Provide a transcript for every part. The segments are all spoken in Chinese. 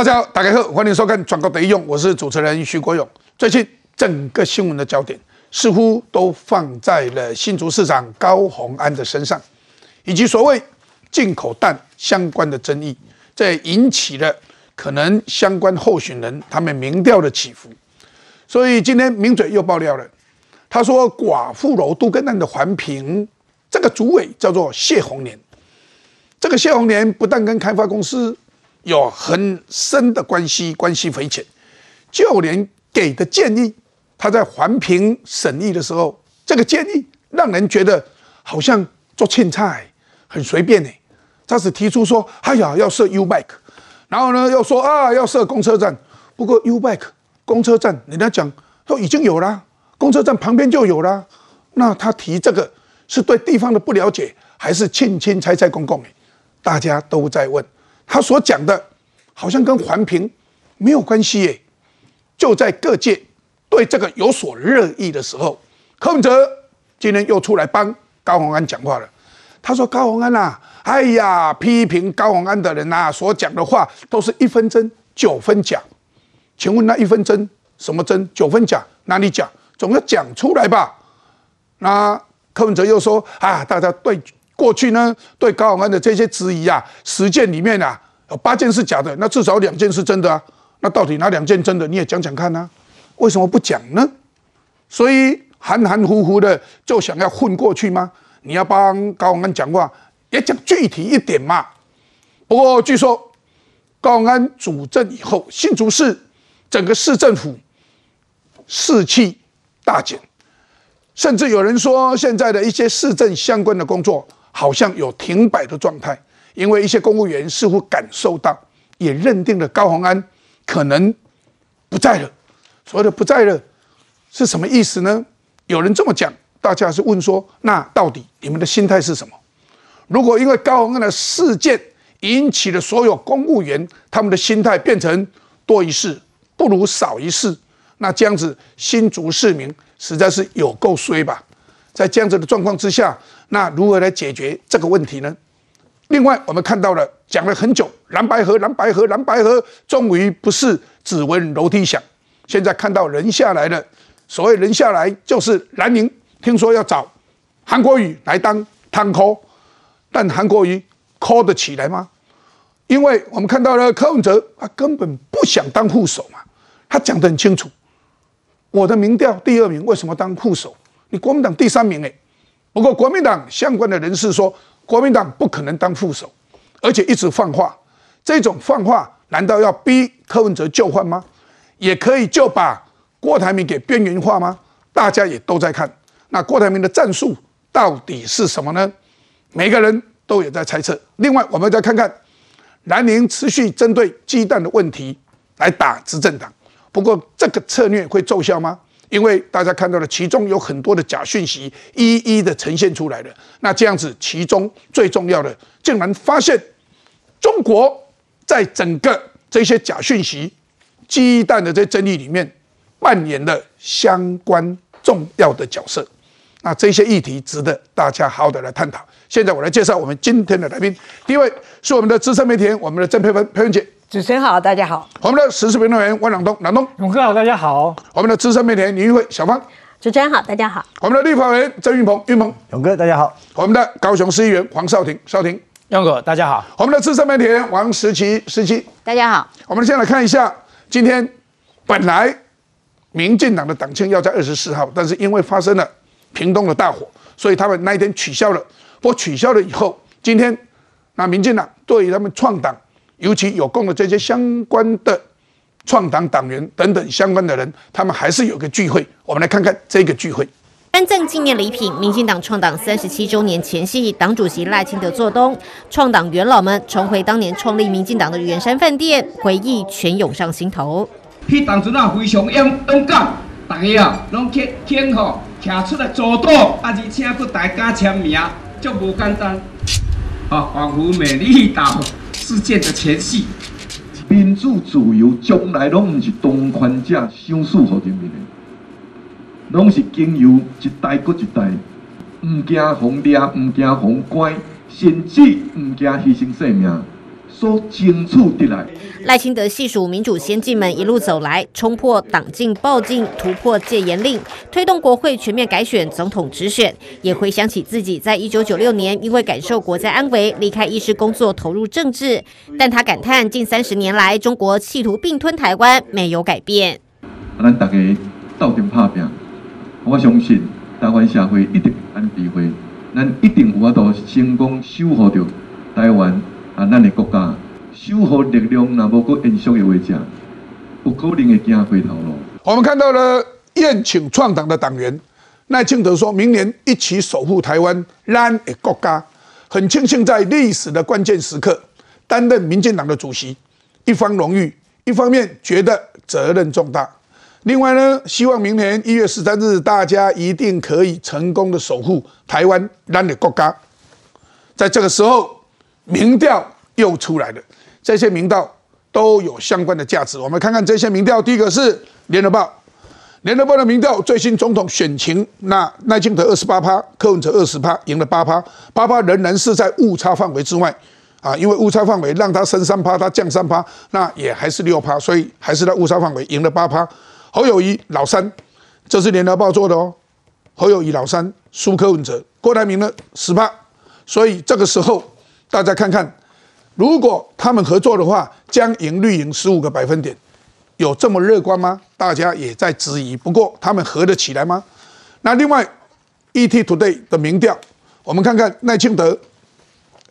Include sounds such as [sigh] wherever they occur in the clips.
大家好，大家好，欢迎收看《转告得用》，我是主持人徐国勇。最近整个新闻的焦点似乎都放在了新竹市长高虹安的身上，以及所谓进口蛋相关的争议，这引起了可能相关候选人他们民调的起伏。所以今天名嘴又爆料了，他说寡妇楼都跟案的环评这个主委叫做谢宏年，这个谢宏年不但跟开发公司。有很深的关系，关系匪浅，就连给的建议，他在环评审议的时候，这个建议让人觉得好像做青菜，很随便呢。他只提出说：“哎呀，要设 U bike，然后呢又说啊要设公车站。不过 U bike 公车站，人家讲都已经有了，公车站旁边就有了。那他提这个是对地方的不了解，还是轻轻猜猜公公？大家都在问。”他所讲的，好像跟环评没有关系耶。就在各界对这个有所热议的时候，柯文哲今天又出来帮高鸿安讲话了。他说：“高鸿安呐，哎呀，批评高鸿安的人呐，所讲的话都是一分真九分假。请问那一分真什么真？九分假哪里假？总要讲出来吧？”那柯文哲又说：“啊，大家对。”过去呢，对高鸿安的这些质疑啊，十件里面啊，有八件是假的，那至少两件是真的啊。那到底哪两件真的？你也讲讲看呢？为什么不讲呢？所以含含糊糊的就想要混过去吗？你要帮高鸿安讲话，也讲具体一点嘛。不过据说高鸿安主政以后，新竹市整个市政府士气大减，甚至有人说现在的一些市政相关的工作。好像有停摆的状态，因为一些公务员似乎感受到，也认定了高鸿安可能不在了。所谓的不在了是什么意思呢？有人这么讲，大家是问说：那到底你们的心态是什么？如果因为高鸿安的事件引起了所有公务员他们的心态变成多一事不如少一事，那这样子新竹市民实在是有够衰吧？在这样子的状况之下。那如何来解决这个问题呢？另外，我们看到了讲了很久，蓝白河，蓝白河，蓝白河，终于不是只闻楼梯响，现在看到人下来了。所谓人下来，就是蓝宁听说要找韩国瑜来当汤科，但韩国瑜科得起来吗？因为我们看到了柯文哲，他根本不想当副手嘛，他讲得很清楚，我的民调第二名，为什么当副手？你国民党第三名，哎。不过，国民党相关的人士说，国民党不可能当副手，而且一直放话。这种放话，难道要逼柯文哲就范吗？也可以就把郭台铭给边缘化吗？大家也都在看，那郭台铭的战术到底是什么呢？每个人都有在猜测。另外，我们再看看南宁持续针对鸡蛋的问题来打执政党，不过这个策略会奏效吗？因为大家看到了，其中有很多的假讯息一一的呈现出来了。那这样子，其中最重要的，竟然发现中国在整个这些假讯息、鸡蛋的这争议里面，扮演了相关重要的角色。那这些议题值得大家好好的来探讨。现在我来介绍我们今天的来宾，第一位是我们的资深媒体人，我们的郑佩芬佩芬姐。主持人好，大家好。我们的时事评论员万朗东，朗东。勇哥好，大家好。我们的资深媒体人李玉慧，小芳。主持人好，大家好。我们的立法委员郑云鹏，云鹏。勇哥大家好。我们的高雄市议员黄少廷，少廷。勇哥大家好。我们的资深媒体人王时奇，时奇。大家好。我们先来看一下，今天本来民进党的党庆要在二十四号，但是因为发生了屏东的大火，所以他们那一天取消了。不过取消了以后，今天那民进党对于他们创党。尤其有共的这些相关的创党党员等等相关的人，他们还是有个聚会。我们来看看这个聚会。颁赠纪念礼品，民进党创党三十七周年前夕，党主席赖清德做东，创党元老们重回当年创立民进党的圆山饭店，回忆全涌上心头。迄当阵啊，非常勇勇敢，大家啊，拢去天吼，徛出来做到，啊，而且佫大家签名，就无简单。啊，仿佛美丽岛。事件的前戏，民主自由从来拢毋是当权者想诉给人民的，拢是经由一代搁一代，毋惊红掠，毋惊红乖，甚至毋惊牺牲性命，所争取得来。赖清德细数民主先进们一路走来，冲破党禁报禁，突破戒严令，推动国会全面改选总统直选，也回想起自己在一九九六年因为感受国家安危，离开医师工作，投入政治。但他感叹，近三十年来，中国企图并吞台湾，没有改变。咱大家斗阵拍拼，我相信台湾社会一定安智慧，咱一定有法度成功守护着台湾啊，咱的国家。修好力量，那无个延续的话，讲不可能会行回头路。我们看到了宴请创党的党员赖清德说，明年一起守护台湾，咱的国家。很庆幸在历史的关键时刻担任民进党的主席，一方荣誉，一方面觉得责任重大。另外呢，希望明年一月十三日，大家一定可以成功的守护台湾，咱的国家。在这个时候，民调又出来了。这些民调都有相关的价值。我们看看这些民调，第一个是联合报，联合报的民调最新总统选情，那赖清德二十八趴，柯文哲二十趴，赢了八趴，八趴仍然是在误差范围之外啊，因为误差范围让他升三趴，他降三趴，那也还是六趴，所以还是在误差范围赢了八趴。侯友谊老三，这是联合报做的哦，侯友谊老三输柯文哲，郭台铭呢十趴，所以这个时候大家看看。如果他们合作的话，将赢绿营十五个百分点，有这么乐观吗？大家也在质疑。不过他们合得起来吗？那另外，ET Today 的民调，我们看看赖清德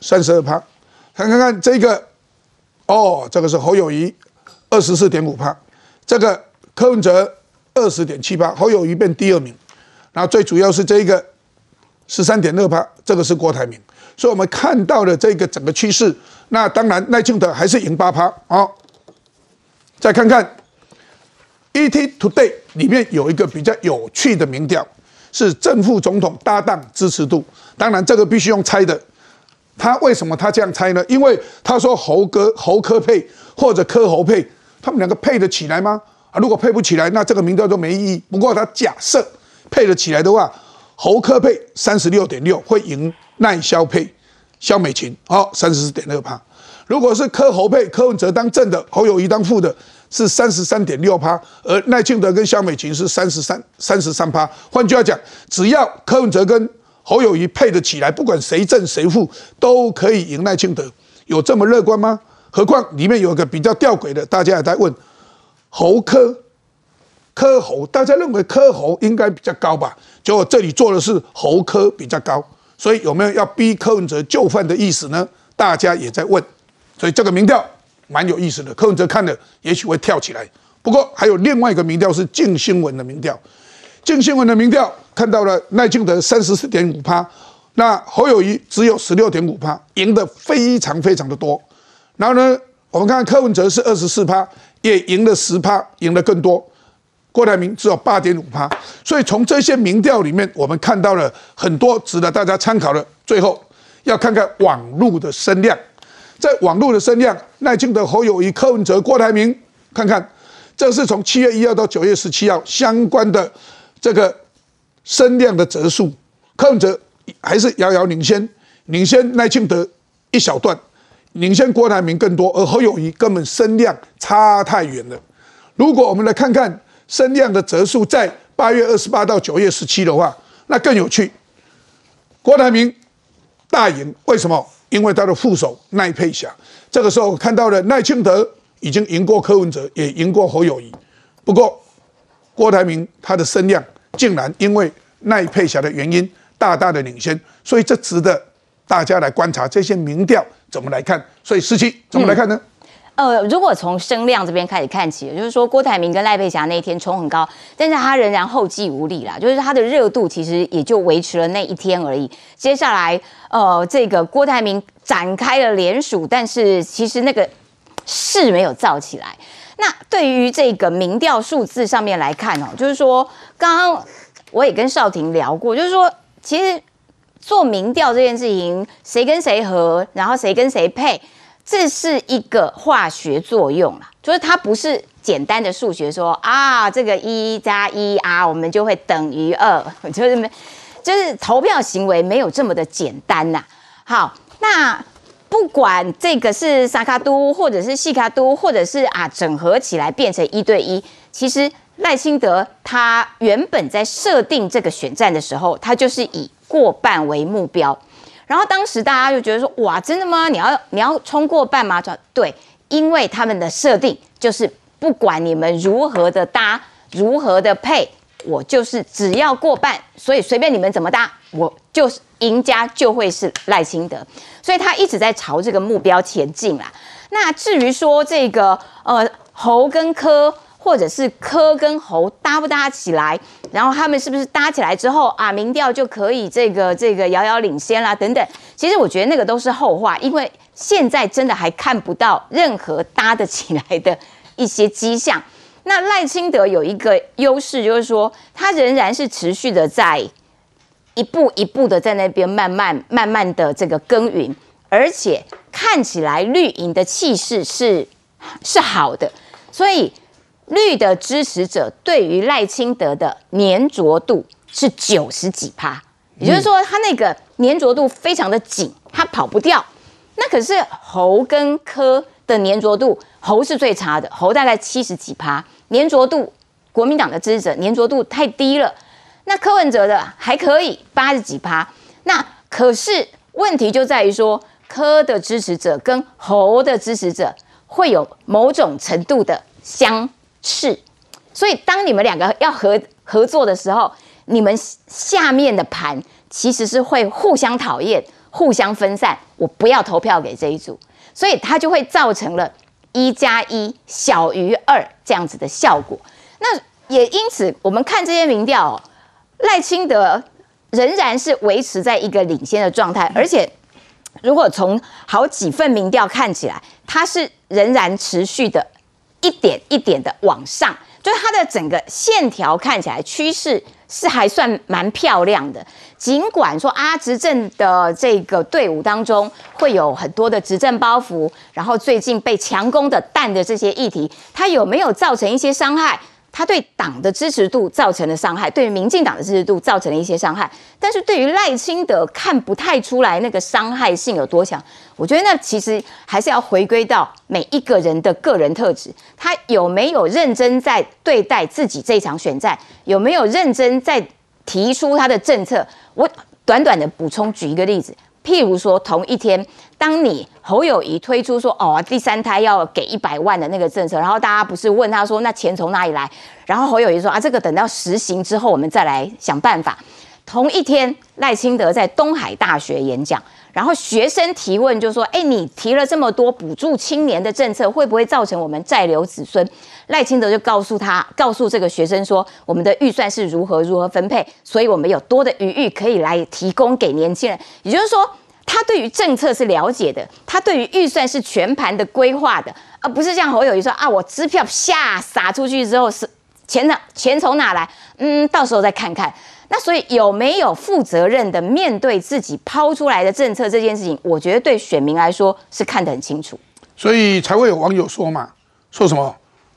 三十二趴，看看看这个，哦，这个是侯友谊二十四点五趴，这个柯文哲二十点七八，侯友谊变第二名，然后最主要是这个十三点六趴，这个是郭台铭。所以我们看到了这个整个趋势，那当然赖清德还是赢八趴好，再看看 ET Today 里面有一个比较有趣的民调，是正副总统搭档支持度。当然这个必须用猜的。他为什么他这样猜呢？因为他说侯哥侯科配或者科侯配，他们两个配得起来吗？啊，如果配不起来，那这个民调就没意义。不过他假设配得起来的话，侯科配三十六点六会赢。赖萧配，萧美琴，好，三十四点六趴。如果是柯侯配，柯文哲当正的，侯友谊当副的，是三十三点六趴。而赖清德跟萧美琴是三十三三十三趴。换句话讲，只要柯文哲跟侯友谊配得起来，不管谁正谁负，都可以赢赖清德。有这么乐观吗？何况里面有个比较吊诡的，大家也在问侯科科侯，大家认为科侯应该比较高吧？结果这里做的是侯科比较高。所以有没有要逼柯文哲就范的意思呢？大家也在问，所以这个民调蛮有意思的。柯文哲看了也许会跳起来。不过还有另外一个民调是静新闻的民调，静新闻的民调看到了赖清德三十四点五趴，那侯友谊只有十六点五趴，赢得非常非常的多。然后呢，我们看柯文哲是二十四趴，也赢了十趴，赢得更多。郭台铭只有八点五趴，所以从这些民调里面，我们看到了很多值得大家参考的。最后要看看网络的声量，在网络的声量，赖清德、侯友谊、柯文哲、郭台铭，看看这是从七月一号到九月十七号相关的这个声量的折数，柯文哲还是遥遥领先，领先赖清德一小段，领先郭台铭更多，而侯友谊根本声量差太远了。如果我们来看看。声量的折数在八月二十八到九月十七的话，那更有趣。郭台铭大赢，为什么？因为他的副手赖佩霞，这个时候看到了赖清德已经赢过柯文哲，也赢过侯友谊。不过郭台铭他的声量竟然因为赖佩霞的原因大大的领先，所以这值得大家来观察这些民调怎么来看。所以十七怎么来看呢？呃，如果从声量这边开始看起，就是说郭台铭跟赖佩霞那一天冲很高，但是他仍然后继无力啦，就是他的热度其实也就维持了那一天而已。接下来，呃，这个郭台铭展开了联署，但是其实那个势没有造起来。那对于这个民调数字上面来看哦，就是说刚刚我也跟少廷聊过，就是说其实做民调这件事情，谁跟谁合，然后谁跟谁配。这是一个化学作用啦，就是它不是简单的数学，说啊，这个一加一啊，我们就会等于二，[laughs] 就是没，就是投票行为没有这么的简单呐。好，那不管这个是沙卡都，或者是西卡都，或者是啊整合起来变成一对一，其实赖清德他原本在设定这个选战的时候，他就是以过半为目标。然后当时大家就觉得说，哇，真的吗？你要你要冲过半吗？对，因为他们的设定就是不管你们如何的搭，如何的配，我就是只要过半，所以随便你们怎么搭，我就是赢家就会是赖清德。所以他一直在朝这个目标前进啦。那至于说这个呃侯跟柯。或者是柯跟侯搭不搭起来，然后他们是不是搭起来之后啊，民调就可以这个这个遥遥领先啦等等。其实我觉得那个都是后话，因为现在真的还看不到任何搭得起来的一些迹象。那赖清德有一个优势，就是说他仍然是持续的在一步一步的在那边慢慢慢慢的这个耕耘，而且看起来绿营的气势是是好的，所以。绿的支持者对于赖清德的粘着度是九十几趴，也就是说他那个粘着度非常的紧，他跑不掉。那可是侯跟柯的粘着度，侯是最差的，侯大概七十几趴粘着度，国民党的支持者粘着度太低了。那柯文哲的还可以八十几趴，那可是问题就在于说，柯的支持者跟侯的支持者会有某种程度的相。是，所以当你们两个要合合作的时候，你们下面的盘其实是会互相讨厌、互相分散。我不要投票给这一组，所以它就会造成了一加一小于二这样子的效果。那也因此，我们看这些民调，赖清德仍然是维持在一个领先的状态，而且如果从好几份民调看起来，它是仍然持续的。一点一点的往上，就是它的整个线条看起来趋势是还算蛮漂亮的。尽管说啊，执政的这个队伍当中会有很多的执政包袱，然后最近被强攻的弹的这些议题，它有没有造成一些伤害？他对党的支持度造成了伤害，对于民进党的支持度造成了一些伤害，但是对于赖清德看不太出来那个伤害性有多强。我觉得那其实还是要回归到每一个人的个人特质，他有没有认真在对待自己这场选战，有没有认真在提出他的政策。我短短的补充举一个例子。譬如说，同一天，当你侯友谊推出说哦，第三胎要给一百万的那个政策，然后大家不是问他说，那钱从哪里来？然后侯友谊说啊，这个等到实行之后，我们再来想办法。同一天，赖清德在东海大学演讲。然后学生提问就说：“哎，你提了这么多补助青年的政策，会不会造成我们债留子孙？”赖清德就告诉他，告诉这个学生说：“我们的预算是如何如何分配，所以我们有多的余裕可以来提供给年轻人。”也就是说，他对于政策是了解的，他对于预算是全盘的规划的，而不是像侯友谊说：“啊，我支票下撒出去之后是钱哪钱从哪来？嗯，到时候再看看。”那所以有没有负责任的面对自己抛出来的政策这件事情，我觉得对选民来说是看得很清楚。所以才会有网友说嘛，说什么？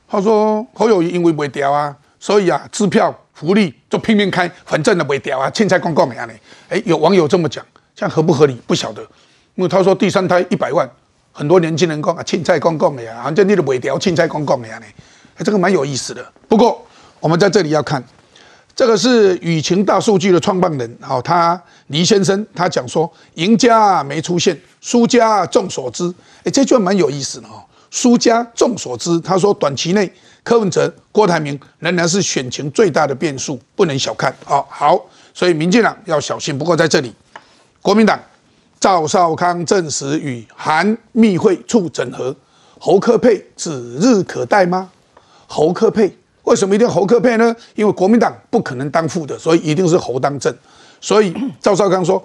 他说侯友谊因为没掉啊，所以啊支票福利就拼命开，反正呢没掉啊，青菜公公样呢？哎，有网友这么讲，这样合不合理？不晓得，因为他说第三胎一百万，很多年轻人讲啊青菜公公的呀，反正你都没掉，青菜公公的呀呢？哎，这个蛮有意思的。不过我们在这里要看。这个是雨晴大数据的创办人，好，他黎先生，他讲说，赢家没出现，输家众所知。哎，这句话蛮有意思的哦。输家众所知，他说短期内柯文哲、郭台铭仍然是选情最大的变数，不能小看哦。好，所以民进党要小心。不过在这里，国民党赵少康证实与韩密会处整合，侯科佩指日可待吗？侯科佩。为什么一定侯克佩呢？因为国民党不可能当副的，所以一定是侯当正。所以赵少康说，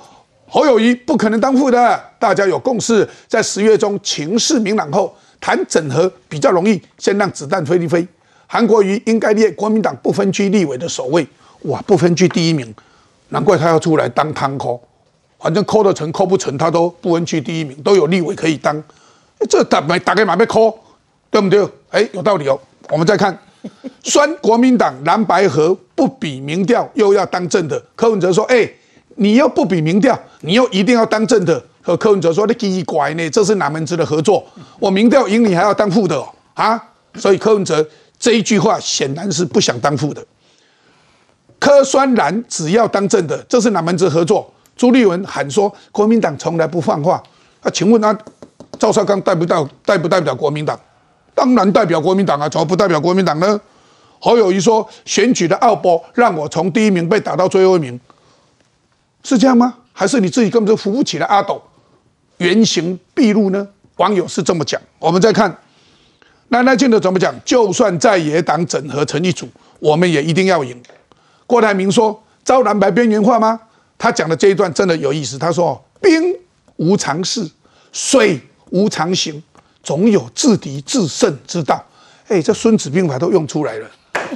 侯友谊不可能当副的，大家有共识，在十月中情势明朗后谈整合比较容易，先让子弹飞一飞。韩国瑜应该列国民党不分区立委的首位，哇，不分区第一名，难怪他要出来当汤扣，反正扣得成扣不成，他都不分区第一名，都有立委可以当，这打没打开马被扣，对不对？哎，有道理哦。我们再看。[laughs] 酸国民党蓝白河不比民调又要当政的柯文哲说：“哎，你又不比民调，你又一定要当政的，和柯文哲说：“你奇怪呢，这是哪门子的合作？我民调赢你还要当副的哦啊！”所以柯文哲这一句话显然是不想当副的。柯酸蓝只要当正的，这是哪门子合作？朱立文喊说国民党从来不放话，那请问他赵少康代不代代不代表国民党？当然代表国民党啊，怎么不代表国民党呢？侯友谊说选举的奥博让我从第一名被打到最后一名，是这样吗？还是你自己根本就扶不起来阿斗，原形毕露呢？网友是这么讲。我们再看赖赖清德怎么讲？就算在野党整合成一组，我们也一定要赢。郭台铭说：“招蓝白边缘化吗？”他讲的这一段真的有意思。他说：“兵无常势，水无常形，总有制敌制胜之道。”哎，这《孙子兵法》都用出来了。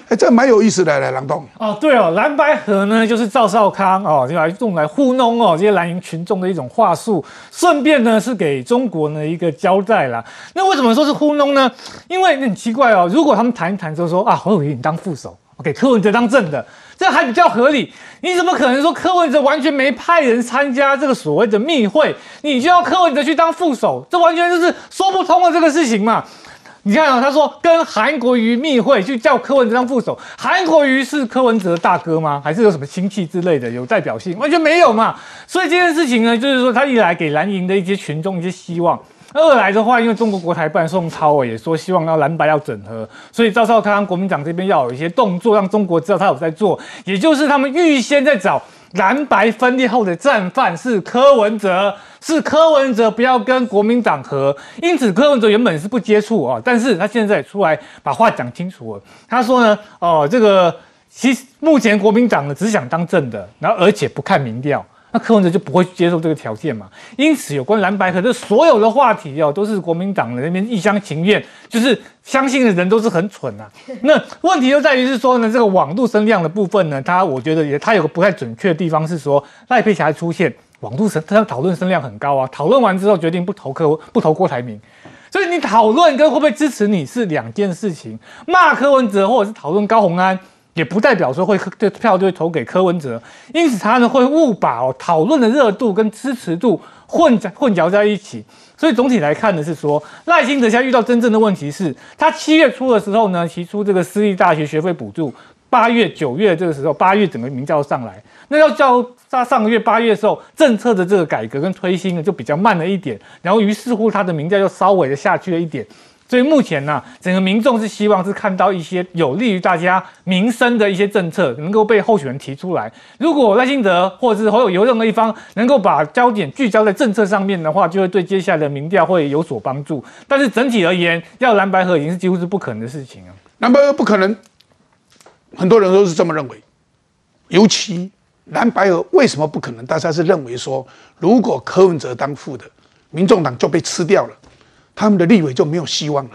哎，这蛮有意思的，来郎东。哦，对哦，蓝白河呢，就是赵少康哦，就来用来糊弄哦这些蓝营群众的一种话术，顺便呢是给中国呢一个交代啦。那为什么说是糊弄呢？因为很奇怪哦，如果他们谈一谈就说啊，侯友宜你当副手，给柯文哲当正的。这还比较合理，你怎么可能说柯文哲完全没派人参加这个所谓的密会，你就要柯文哲去当副手？这完全就是说不通的这个事情嘛！你看啊，他说跟韩国瑜密会，就叫柯文哲当副手，韩国瑜是柯文哲大哥吗？还是有什么亲戚之类的有代表性？完全没有嘛！所以这件事情呢，就是说他一来给蓝营的一些群众一些希望。二来的话，因为中国国台办宋超也说希望要蓝白要整合，所以赵少康国民党这边要有一些动作，让中国知道他有在做，也就是他们预先在找蓝白分裂后的战犯是柯文哲，是柯文哲不要跟国民党合，因此柯文哲原本是不接触啊，但是他现在出来把话讲清楚了，他说呢，哦，这个其实目前国民党呢只想当正的，然后而且不看民调。那柯文哲就不会接受这个条件嘛？因此，有关蓝白河的所有的话题哦，都是国民党的那边一厢情愿，就是相信的人都是很蠢啊。[laughs] 那问题就在于是说呢，这个网络声量的部分呢，它我觉得也它有个不太准确的地方是说赖佩霞出现网络声，他讨论声量很高啊。讨论完之后决定不投柯不投郭台铭，所以你讨论跟会不会支持你是两件事情。骂柯文哲或者是讨论高鸿安。也不代表说会这票就会投给柯文哲，因此他呢会误把哦讨论的热度跟支持度混在混淆在一起。所以总体来看呢是说赖清德现在遇到真正的问题是，他七月初的时候呢提出这个私立大学学费补助，八月九月这个时候八月整个民调上来，那要叫他上个月八月的时候政策的这个改革跟推新呢就比较慢了一点，然后于是乎他的民调又稍微的下去了一点。所以目前呢，整个民众是希望是看到一些有利于大家民生的一些政策能够被候选人提出来。如果赖清德或者是侯友有任何一方能够把焦点聚焦在政策上面的话，就会对接下来的民调会有所帮助。但是整体而言，要蓝白合已经是几乎是不可能的事情啊。蓝白合不可能，很多人都是这么认为。尤其蓝白合为什么不可能？大家是认为说，如果柯文哲当副的，民众党就被吃掉了。他们的立委就没有希望了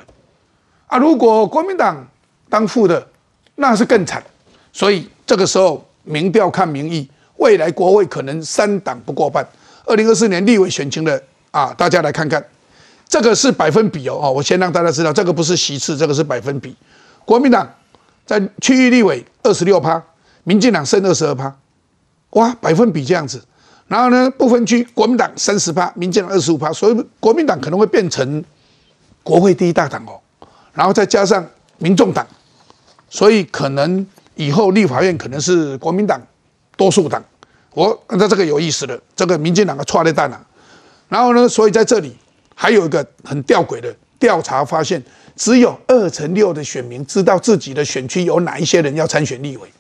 啊！如果国民党当副的，那是更惨。所以这个时候民调看民意，未来国会可能三党不过半。二零二四年立委选情的啊，大家来看看，这个是百分比哦。哦，我先让大家知道，这个不是席次，这个是百分比。国民党在区域立委二十六趴，民进党剩二十二趴，哇，百分比这样子。然后呢，不分区，国民党三十趴，民进党二十五趴，所以国民党可能会变成国会第一大党哦。然后再加上民众党，所以可能以后立法院可能是国民党多数党。我那这个有意思了，这个民进党的错列蛋啊。然后呢，所以在这里还有一个很吊诡的调查发现，只有二成六的选民知道自己的选区有哪一些人要参选立委，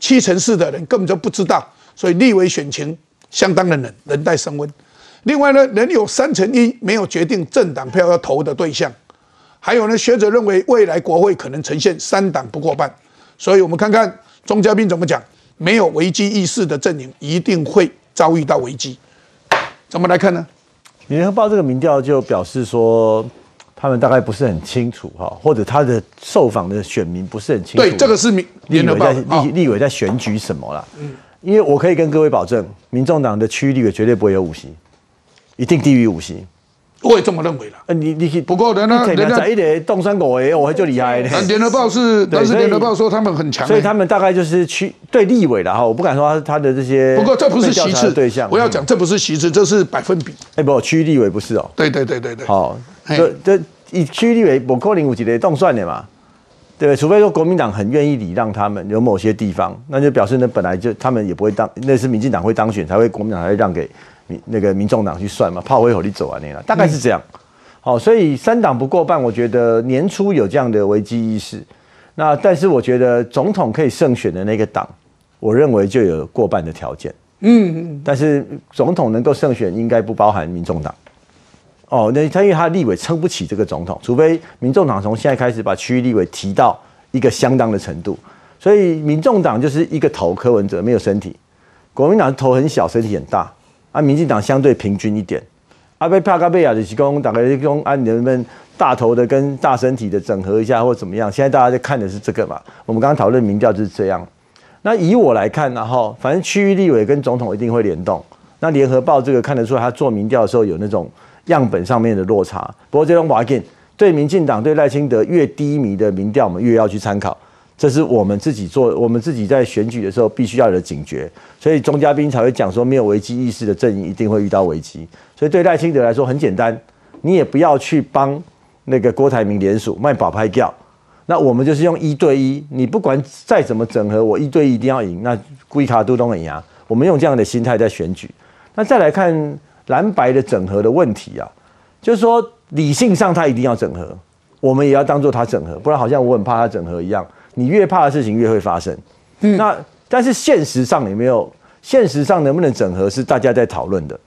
七成四的人根本就不知道，所以立委选情。相当的冷，人待升温。另外呢，仍有三成一没有决定政党票要投的对象。还有呢，学者认为未来国会可能呈现三党不过半。所以我们看看钟嘉宾怎么讲：没有危机意识的阵营一定会遭遇到危机。怎么来看呢？联合报这个民调就表示说，他们大概不是很清楚哈，或者他的受访的选民不是很清楚。对，这个是民立委在立立委在选举什么了？嗯。因为我可以跟各位保证，民众党的区域立委绝对不会有五席，一定低于五席，我也这么认为了。呃，你你去，不过人家人人家一点动三狗诶，我就厉害联合报是，但是联合报说他们很强欸，所以他们大概就是区对立委了哈，我不敢说他他的这些。不过这不是其被调查次对象，我要讲这不是其次，这是百分比。哎不，区域立委不是哦。对对对对对。好，嘿这这以区域立委不可能有几个动算的嘛，对不对？除非说国民党很愿意礼让他们，有某些地方，那就表示呢本来就他们也不会当，那是民进党会当选才会国民党才会让给民那个民众党去算嘛，炮灰火力走完那了，大概是这样。好，所以三党不过半，我觉得年初有这样的危机意识。那但是我觉得总统可以胜选的那个党，我认为就有过半的条件。嗯，但是总统能够胜选，应该不包含民众党。哦，那他因为他立委撑不起这个总统，除非民众党从现在开始把区域立委提到一个相当的程度，所以民众党就是一个头柯文哲没有身体，国民党头很小，身体很大，啊，民进党相对平均一点。阿贝帕卡贝亚的提供大概提供啊，你们大头的跟大身体的整合一下或怎么样？现在大家在看的是这个嘛？我们刚刚讨论民调就是这样。那以我来看，然后反正区域立委跟总统一定会联动。那联合报这个看得出来，他做民调的时候有那种样本上面的落差。不过这种瓦 a 对民进党对赖清德越低迷的民调，我们越要去参考。这是我们自己做，我们自己在选举的时候必须要有的警觉。所以钟嘉宾才会讲说，没有危机意识的阵营一定会遇到危机。所以对赖清德来说很简单，你也不要去帮那个郭台铭联署卖保拍票。那我们就是用一对一，你不管再怎么整合，我一对一一定要赢。那故意卡都东很牙，我们用这样的心态在选举。那再来看蓝白的整合的问题啊，就是说理性上他一定要整合，我们也要当做他整合，不然好像我很怕他整合一样。你越怕的事情越会发生。嗯那但是现实上有没有？现实上能不能整合是大家在讨论的。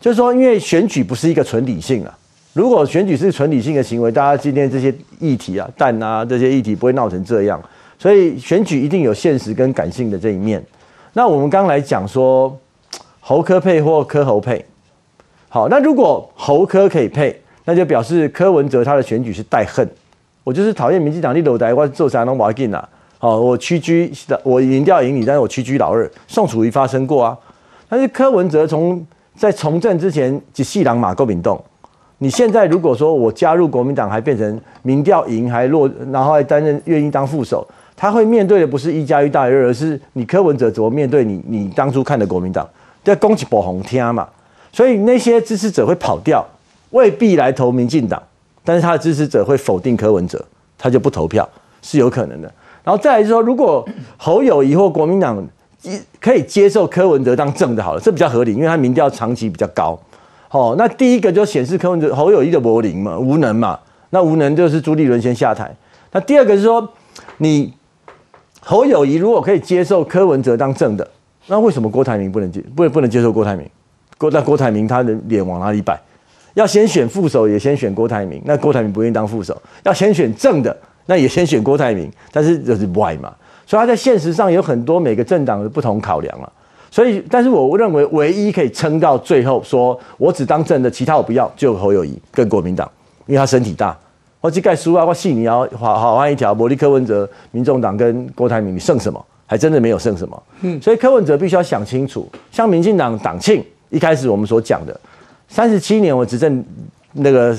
就是说，因为选举不是一个纯理性啊。如果选举是纯理性的行为，大家今天这些议题啊、蛋啊这些议题不会闹成这样。所以选举一定有现实跟感性的这一面。那我们刚来讲说侯科配或科侯配，好，那如果侯科可以配，那就表示柯文哲他的选举是带恨。我就是讨厌民进党立楼台，我做啥能瓦进啊？好，我屈居，我赢掉赢你，但是我屈居老二。宋楚瑜发生过啊，但是柯文哲从在从政之前就细狼马够民动，你现在如果说我加入国民党，还变成民调赢还落，然后还担任愿意当副手，他会面对的不是一加一大于二，而是你柯文哲怎么面对你？你当初看的国民党，在攻击保红天嘛，所以那些支持者会跑掉，未必来投民进党。但是他的支持者会否定柯文哲，他就不投票，是有可能的。然后再来就是说，如果侯友谊或国民党可以接受柯文哲当正的，好了，这比较合理，因为他民调长期比较高。好，那第一个就显示柯文哲侯友谊的柏林嘛，无能嘛。那无能就是朱立伦先下台。那第二个是说，你侯友谊如果可以接受柯文哲当正的，那为什么郭台铭不能接不不能接受郭台铭？郭那郭台铭他的脸往哪里摆？要先选副手，也先选郭台铭。那郭台铭不愿意当副手，要先选正的，那也先选郭台铭。但是就是 why 嘛，所以他在现实上有很多每个政党的不同考量啊。所以，但是我认为唯一可以撑到最后，说我只当正的，其他我不要，就侯友谊跟国民党，因为他身体大。我去盖书啊，我信你要好好换一条，摩利柯文哲、民众党跟郭台铭，你剩什么？还真的没有剩什么。嗯，所以柯文哲必须要想清楚，像民进党党庆一开始我们所讲的。三十七年我执政，那个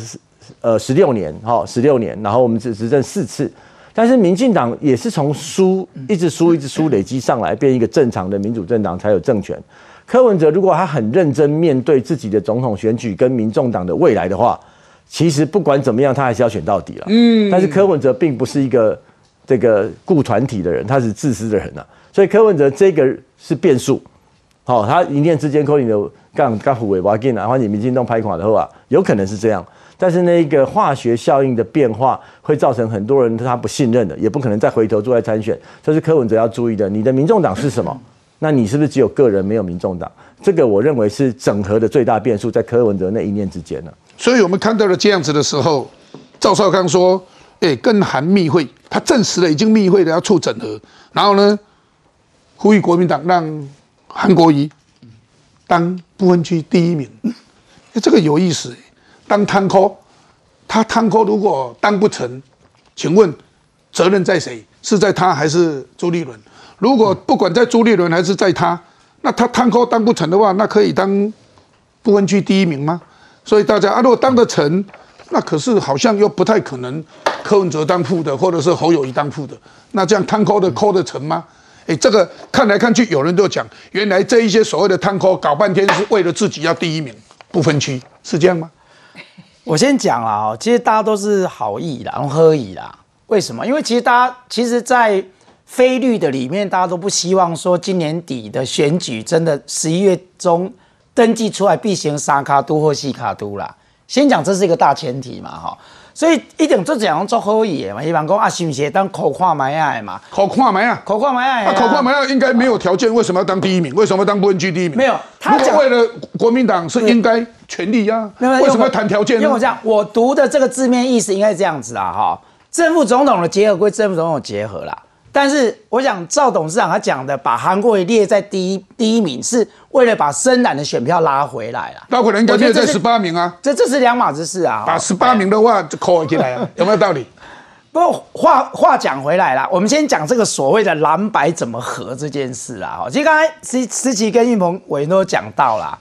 呃十六年哈十六年，然后我们只执政四次，但是民进党也是从输一直输一直输累积上来，变一个正常的民主政党才有政权。柯文哲如果他很认真面对自己的总统选举跟民众党的未来的话，其实不管怎么样，他还是要选到底了。嗯，但是柯文哲并不是一个这个顾团体的人，他是自私的人呐，所以柯文哲这个是变数。好，他一念之间扣你的杠杠虎尾巴进来，或者民进党拍垮的话，有可能是这样。但是那个化学效应的变化，会造成很多人他不信任的，也不可能再回头出来参选。这是柯文哲要注意的。你的民众党是什么？[laughs] 那你是不是只有个人没有民众党？这个我认为是整合的最大变数，在柯文哲那一念之间呢。所以我们看到了这样子的时候，赵少康说：“哎，跟韩密会，他证实了已经密会的要促整合，然后呢，呼吁国民党让。”韩国瑜当不分区第一名，这个有意思。当贪科，他贪科如果当不成，请问责任在谁？是在他还是朱立伦？如果不管在朱立伦还是在他，那他贪科当不成的话，那可以当不分区第一名吗？所以大家啊，如果当得成，那可是好像又不太可能柯文哲当副的，或者是侯友谊当副的，那这样摊扣的扣得成吗？哎，这个看来看去，有人都讲，原来这一些所谓的探扣搞半天是为了自己要第一名，不分区，是这样吗？我先讲了哦，其实大家都是好意啦，然后喝意啦。为什么？因为其实大家其实，在非绿的里面，大家都不希望说今年底的选举真的十一月中登记出来必行沙卡都或西卡都啦。先讲这是一个大前提嘛，哈。所以一定做这样做好意的嘛，希望讲啊，是不是当口看买爱嘛？口看买啊，口看买爱啊，口看买啊，应该没有条件，为什么要当第一名？为什么要当不分区第一名？没有，他讲为了国民党是应该全力呀，为什么要谈条件呢？因为我这样，我读的这个字面意思应该是这样子啊，哈，正副总统的结合归正副总统结合啦。但是我想赵董事长他讲的，把韩国瑜列在第一第一名，是为了把深蓝的选票拉回来了。那可能应该列在十八名啊，这这是两码子事啊。把十八名的话就扣起来啊，[laughs] 有没有道理？不过话话讲回来了，我们先讲这个所谓的蓝白怎么合这件事啊。其实刚才思思琪跟玉鹏伟都讲到了，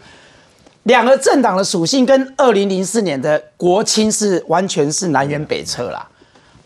两个政党的属性跟二零零四年的国青是完全是南辕北辙啦。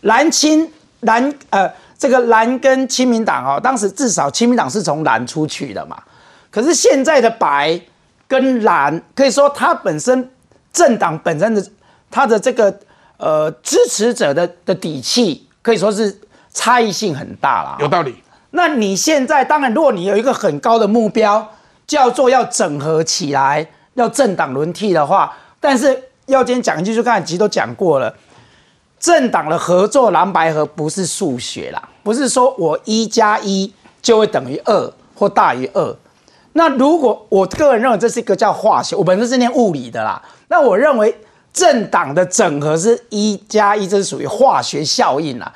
蓝青蓝呃。这个蓝跟亲民党哦，当时至少亲民党是从蓝出去的嘛。可是现在的白跟蓝，可以说它本身政党本身的它的这个呃支持者的的底气，可以说是差异性很大了。有道理。那你现在当然，如果你有一个很高的目标，叫做要整合起来，要政党轮替的话，但是要今天讲一句，就刚才其实都讲过了。政党的合作蓝白合不是数学啦，不是说我一加一就会等于二或大于二。那如果我个人认为这是一个叫化学，我本身是念物理的啦。那我认为政党的整合是一加一，这是属于化学效应啦。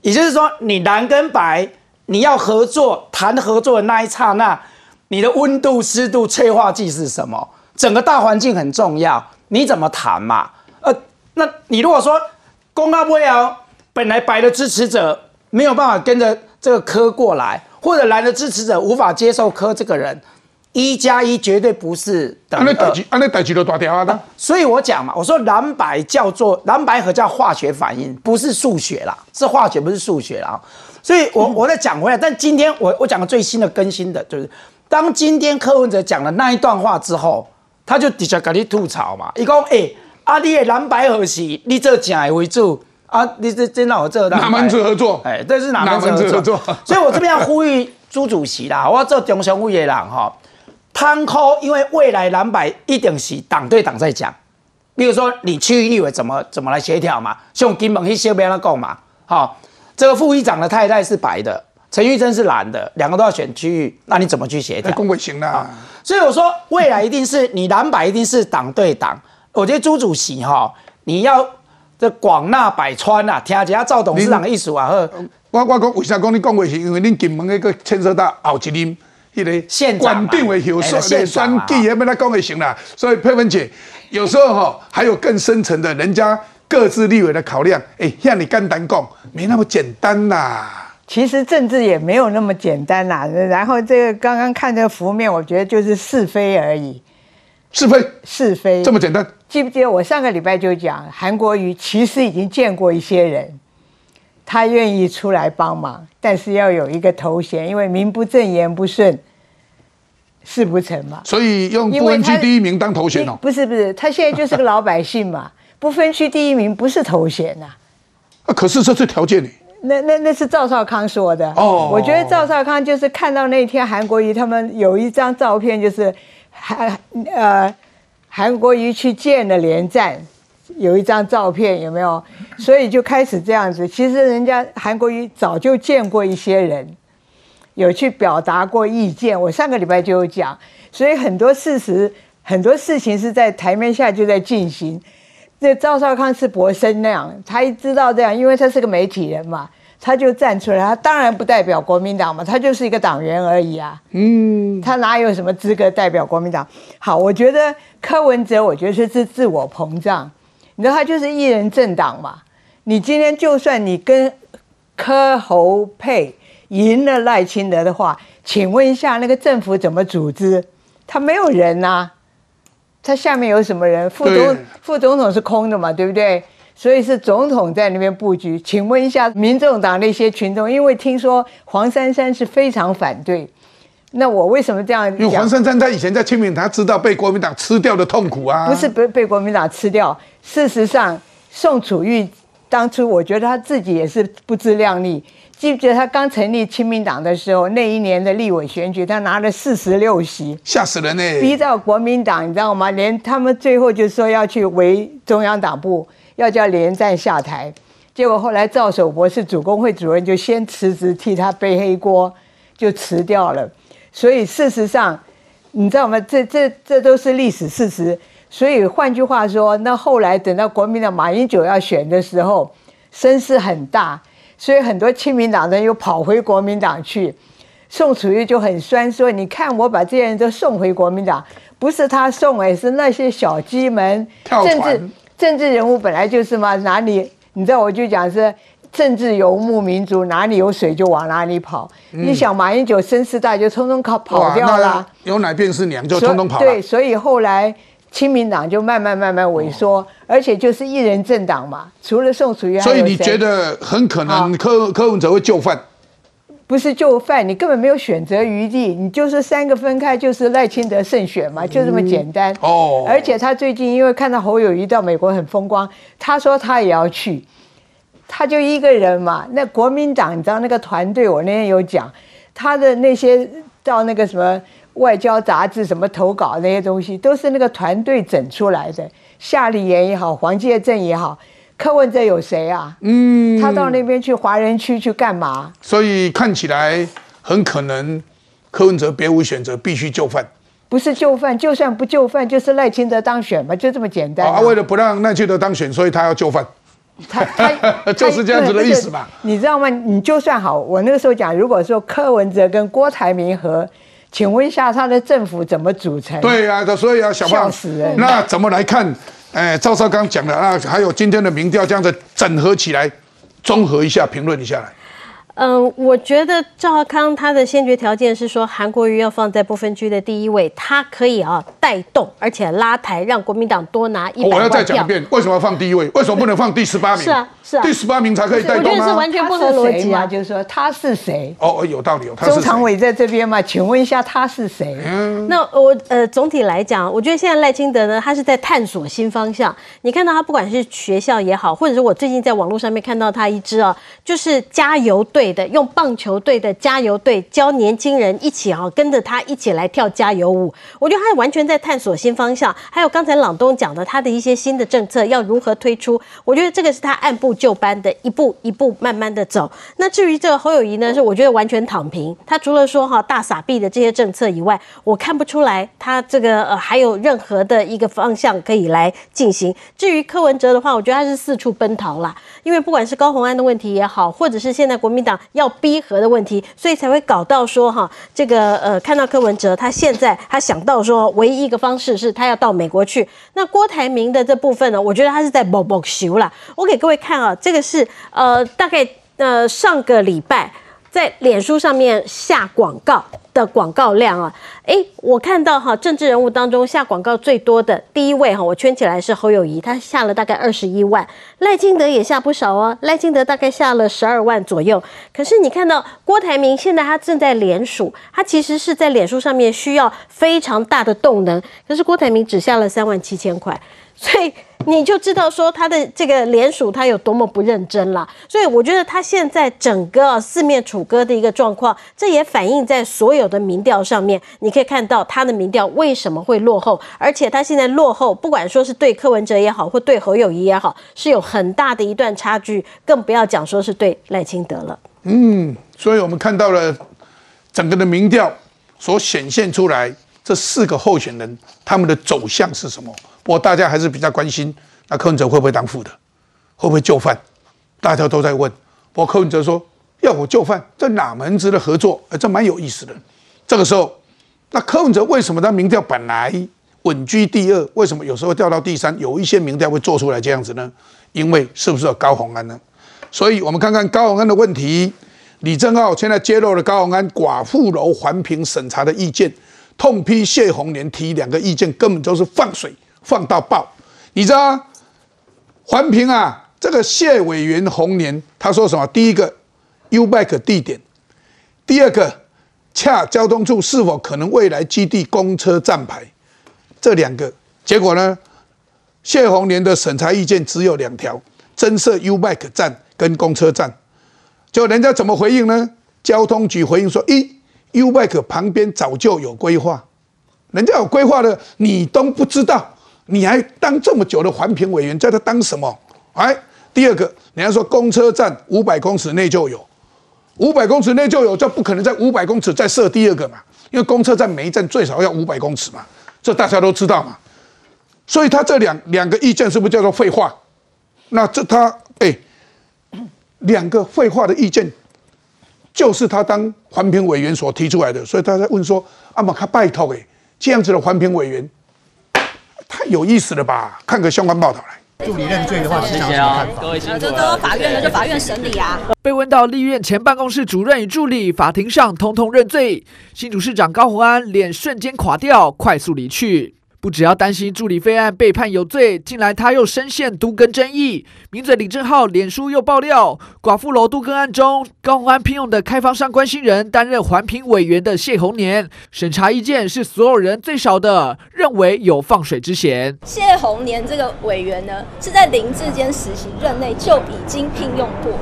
也就是说，你蓝跟白你要合作谈合作的那一刹那，你的温度、湿度、催化剂是什么？整个大环境很重要，你怎么谈嘛？呃，那你如果说。公告不了，本来白的支持者没有办法跟着这个科过来，或者蓝的支持者无法接受科这个人，一加一绝对不是等于二。安那代志都大条啊的。所以我讲嘛，我说蓝白叫做蓝白和叫化学反应，不是数学啦，是化学，不是数学啦。所以我我再讲回来，但今天我我讲个最新的更新的，就是当今天柯文哲讲了那一段话之后，他就底下给你吐槽嘛，一共哎。阿！你的蓝白合系，你做正的为主啊！你这真让我做哪门子合作？哎，这是哪门子合作？[laughs] 所以我这边要呼吁朱主席啦，我要做中雄会的人哈，摊扣，因为未来蓝白一定是党对党在讲。比如说，你区域立委怎么怎么来协调嘛？像金门一些别人讲嘛，好，这个副议长的太太是白的，陈玉珍是蓝的，两个都要选区域，那你怎么去协调？公会行啦。所以我说，未来一定是你蓝白一定是党对党。我觉得朱主席哈，你要这广纳百川啊，听下赵董事长的意思啊。呵，我我讲为啥讲你讲话是因为恁金门那个牵涉到后一任迄个县长嘛，的后说连选举也没他讲就行了。所以佩芬姐有时候哈，还有更深层的人家各自立委的考量。哎，像你简单讲，没那么简单呐。其实政治也没有那么简单呐。然后这个刚刚看这个幅面，我觉得就是是非而已。是非是非这么简单？记不记得我上个礼拜就讲，韩国瑜其实已经见过一些人，他愿意出来帮忙，但是要有一个头衔，因为名不正言不顺，事不成嘛。所以用不分区第一名当头衔哦？不是不是，他现在就是个老百姓嘛，[laughs] 不分区第一名不是头衔呐。啊，可是这是条件呢。那那那是赵少康说的哦。我觉得赵少康就是看到那天韩国瑜他们有一张照片，就是。韩呃，韩国瑜去见了连战，有一张照片有没有？所以就开始这样子。其实人家韩国瑜早就见过一些人，有去表达过意见。我上个礼拜就有讲，所以很多事实、很多事情是在台面下就在进行。这赵少康是博生那样，他一知道这样，因为他是个媒体人嘛。他就站出来，他当然不代表国民党嘛，他就是一个党员而已啊。嗯，他哪有什么资格代表国民党？好，我觉得柯文哲，我觉得是自我膨胀。你知道他就是一人政党嘛？你今天就算你跟柯侯配赢了赖清德的话，请问一下那个政府怎么组织？他没有人呐。他下面有什么人？副总副总统是空的嘛，对不对？所以是总统在那边布局。请问一下，民众党那些群众，因为听说黄珊珊是非常反对，那我为什么这样？因为黄珊珊她以前在清明，她知道被国民党吃掉的痛苦啊。不是被被国民党吃掉，事实上，宋楚瑜当初我觉得他自己也是不自量力。记不记得他刚成立亲民党的时候，那一年的立委选举，他拿了四十六席，吓死人呢！逼到国民党，你知道吗？连他们最后就说要去围中央党部，要叫连战下台。结果后来赵守博是主工会主任，就先辞职替他背黑锅，就辞掉了。所以事实上，你知道吗？这这这都是历史事实。所以换句话说，那后来等到国民党马英九要选的时候，声势很大。所以很多亲民党人又跑回国民党去，宋楚瑜就很酸说：“你看我把这些人都送回国民党，不是他送，而是那些小鸡们。政治政治人物本来就是嘛，哪里你知道？我就讲是政治游牧民族，哪里有水就往哪里跑。你想马英九声势大，就匆匆跑跑掉了。有奶便是娘，就匆匆跑了。对，所以后来。”亲民党就慢慢慢慢萎缩，而且就是一人政党嘛，除了宋楚瑜，所以你觉得很可能柯柯文哲会就范？不是就范，你根本没有选择余地，你就是三个分开，就是赖清德胜选嘛，就这么简单。哦，而且他最近因为看到侯友谊到美国很风光，他说他也要去，他就一个人嘛。那国民党你知道那个团队，我那天有讲，他的那些到那个什么。外交杂志什么投稿那些东西，都是那个团队整出来的。夏立言也好，黄介正也好，柯文哲有谁啊？嗯，他到那边去华人区去干嘛？所以看起来很可能柯文哲别无选择，必须就范。不是就范，就算不就范，就是赖清德当选嘛，就这么简单。啊，为了不让赖清德当选，所以他要就范。他他 [laughs] 就是这样子的意思吧？你知道吗？你就算好，我那个时候讲，如果说柯文哲跟郭台铭和。请问一下，他的政府怎么组成？对呀，所以要想办法死。那怎么来看？哎，赵少刚讲的啊，还有今天的民调这样子整合起来，综合一下，评论一下来。嗯，我觉得赵浩康他的先决条件是说韩国瑜要放在不分区的第一位，他可以啊带动，而且拉抬，让国民党多拿一百我要再讲一遍，为什么要放第一位？为什么不能放第十八名？是啊，是啊，第十八名才可以带动吗？我觉得是完全不合逻辑啊！就是说他是谁？哦，有道理哦。周常委在这边嘛？请问一下他是谁？嗯，那我呃总体来讲，我觉得现在赖清德呢，他是在探索新方向。你看到他不管是学校也好，或者是我最近在网络上面看到他一支啊，就是加油队的，用棒球。队的加油队教年轻人一起啊，跟着他一起来跳加油舞。我觉得他完全在探索新方向。还有刚才朗东讲的他的一些新的政策要如何推出，我觉得这个是他按部就班的，一步一步慢慢的走。那至于这个侯友谊呢，是我觉得完全躺平。他除了说哈大傻逼的这些政策以外，我看不出来他这个呃还有任何的一个方向可以来进行。至于柯文哲的话，我觉得他是四处奔逃啦，因为不管是高红安的问题也好，或者是现在国民党要逼和。的问题，所以才会搞到说哈，这个呃，看到柯文哲，他现在他想到说，唯一一个方式是他要到美国去。那郭台铭的这部分呢，我觉得他是在某某修啦。我给各位看啊，这个是呃，大概呃上个礼拜。在脸书上面下广告的广告量啊，哎，我看到哈，政治人物当中下广告最多的第一位哈，我圈起来是侯友谊，他下了大概二十一万，赖清德也下不少哦，赖清德大概下了十二万左右。可是你看到郭台铭现在他正在连署，他其实是在脸书上面需要非常大的动能，可是郭台铭只下了三万七千块，所以。你就知道说他的这个联署他有多么不认真了，所以我觉得他现在整个四面楚歌的一个状况，这也反映在所有的民调上面。你可以看到他的民调为什么会落后，而且他现在落后，不管说是对柯文哲也好，或对侯友谊也好，是有很大的一段差距，更不要讲说是对赖清德了。嗯，所以我们看到了整个的民调所显现出来这四个候选人他们的走向是什么。我大家还是比较关心，那柯文哲会不会当副的，会不会就范？大家都在问。我柯文哲说要我就范，这哪门子的合作？这蛮有意思的。这个时候，那柯文哲为什么他民调本来稳居第二，为什么有时候掉到第三？有一些民调会做出来这样子呢？因为是不是有高鸿安呢？所以我们看看高鸿安的问题。李正浩现在揭露了高鸿安寡妇楼环评审查的意见。痛批谢宏年提两个意见根本就是放水放到爆。你知道环评啊，这个谢委员洪年他说什么？第一个 U back 地点，第二个恰交通处是否可能未来基地公车站牌，这两个结果呢？谢宏年的审查意见只有两条：增设 U back 站跟公车站。就人家怎么回应呢？交通局回应说：一 U back 旁边早就有规划，人家有规划的，你都不知道，你还当这么久的环评委员，在他当什么？哎，第二个，人家说公车站五百公尺内就有，五百公尺内就有，就不可能在五百公尺再设第二个嘛，因为公车站每一站最少要五百公尺嘛，这大家都知道嘛。所以他这两两个意见是不是叫做废话？那这他哎，两个废话的意见。就是他当环评委员所提出来的，所以他在问说：“阿玛卡拜托诶，这样子的环评委员有意思了吧？”看个相关报道来。助理认罪的话，谢谢啊，各位辛苦了。这都法院的，就法院审理啊。被问到立院前办公室主任与助理法庭上通通认罪，新主市长高鸿安脸瞬间垮掉，快速离去。不只要担心助理费案被判有罪，近来他又深陷都根争议。名嘴李正浩脸书又爆料，寡妇楼都根案中，高鸿安聘用的开发商关心人担任环评委员的谢宏年，审查意见是所有人最少的，认为有放水之嫌。谢宏年这个委员呢，是在林志坚实习任内就已经聘用过。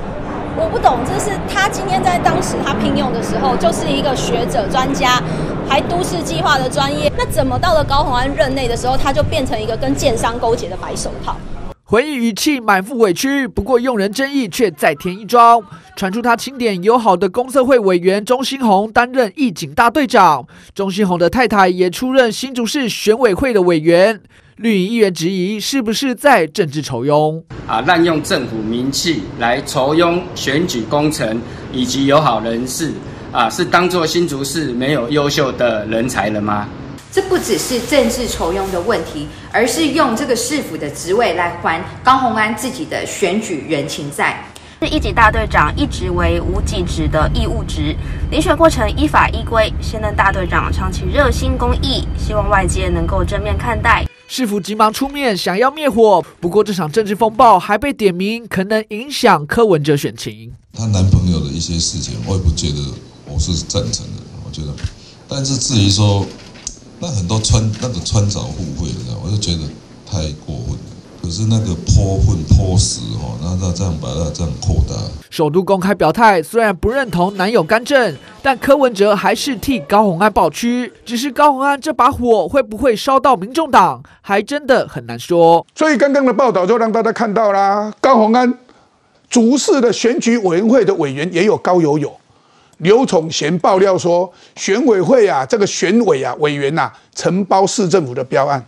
我不懂，这是他今天在当时他聘用的时候，就是一个学者专家，还都市计划的专业。那怎么到了高鸿安任内的时候，他就变成一个跟建商勾结的白手套？回忆语气满腹委屈，不过用人争议却再添一桩，传出他钦点友好的公社会委员钟新红担任义警大队长，钟新红的太太也出任新竹市选委会的委员。绿营议员质疑，是不是在政治筹庸啊？滥用政府名气来筹庸选举工程以及友好人士啊？是当做新竹市没有优秀的人才了吗？这不只是政治筹庸的问题，而是用这个市府的职位来还高鸿安自己的选举人情债。是一级大队长一直为无给职的义务职，遴选过程依法依规。现任大队长长期热心公益，希望外界能够正面看待。市府急忙出面想要灭火，不过这场政治风暴还被点名，可能影响柯文哲选情。她男朋友的一些事情，我也不觉得我是赞成的。我觉得，但是至于说那很多穿那个穿凿互惠的，我就觉得太过分了。可是那个泼粪泼屎哦，那那这样把它这样扩大。首都公开表态，虽然不认同男友干政，但柯文哲还是替高鸿安抱屈。只是高鸿安这把火会不会烧到民众党，还真的很难说。所以刚刚的报道就让大家看到啦，高鸿安主事的选举委员会的委员也有高友友、刘崇贤爆料说，选委会啊，这个选委啊委员呐，承包市政府的标案。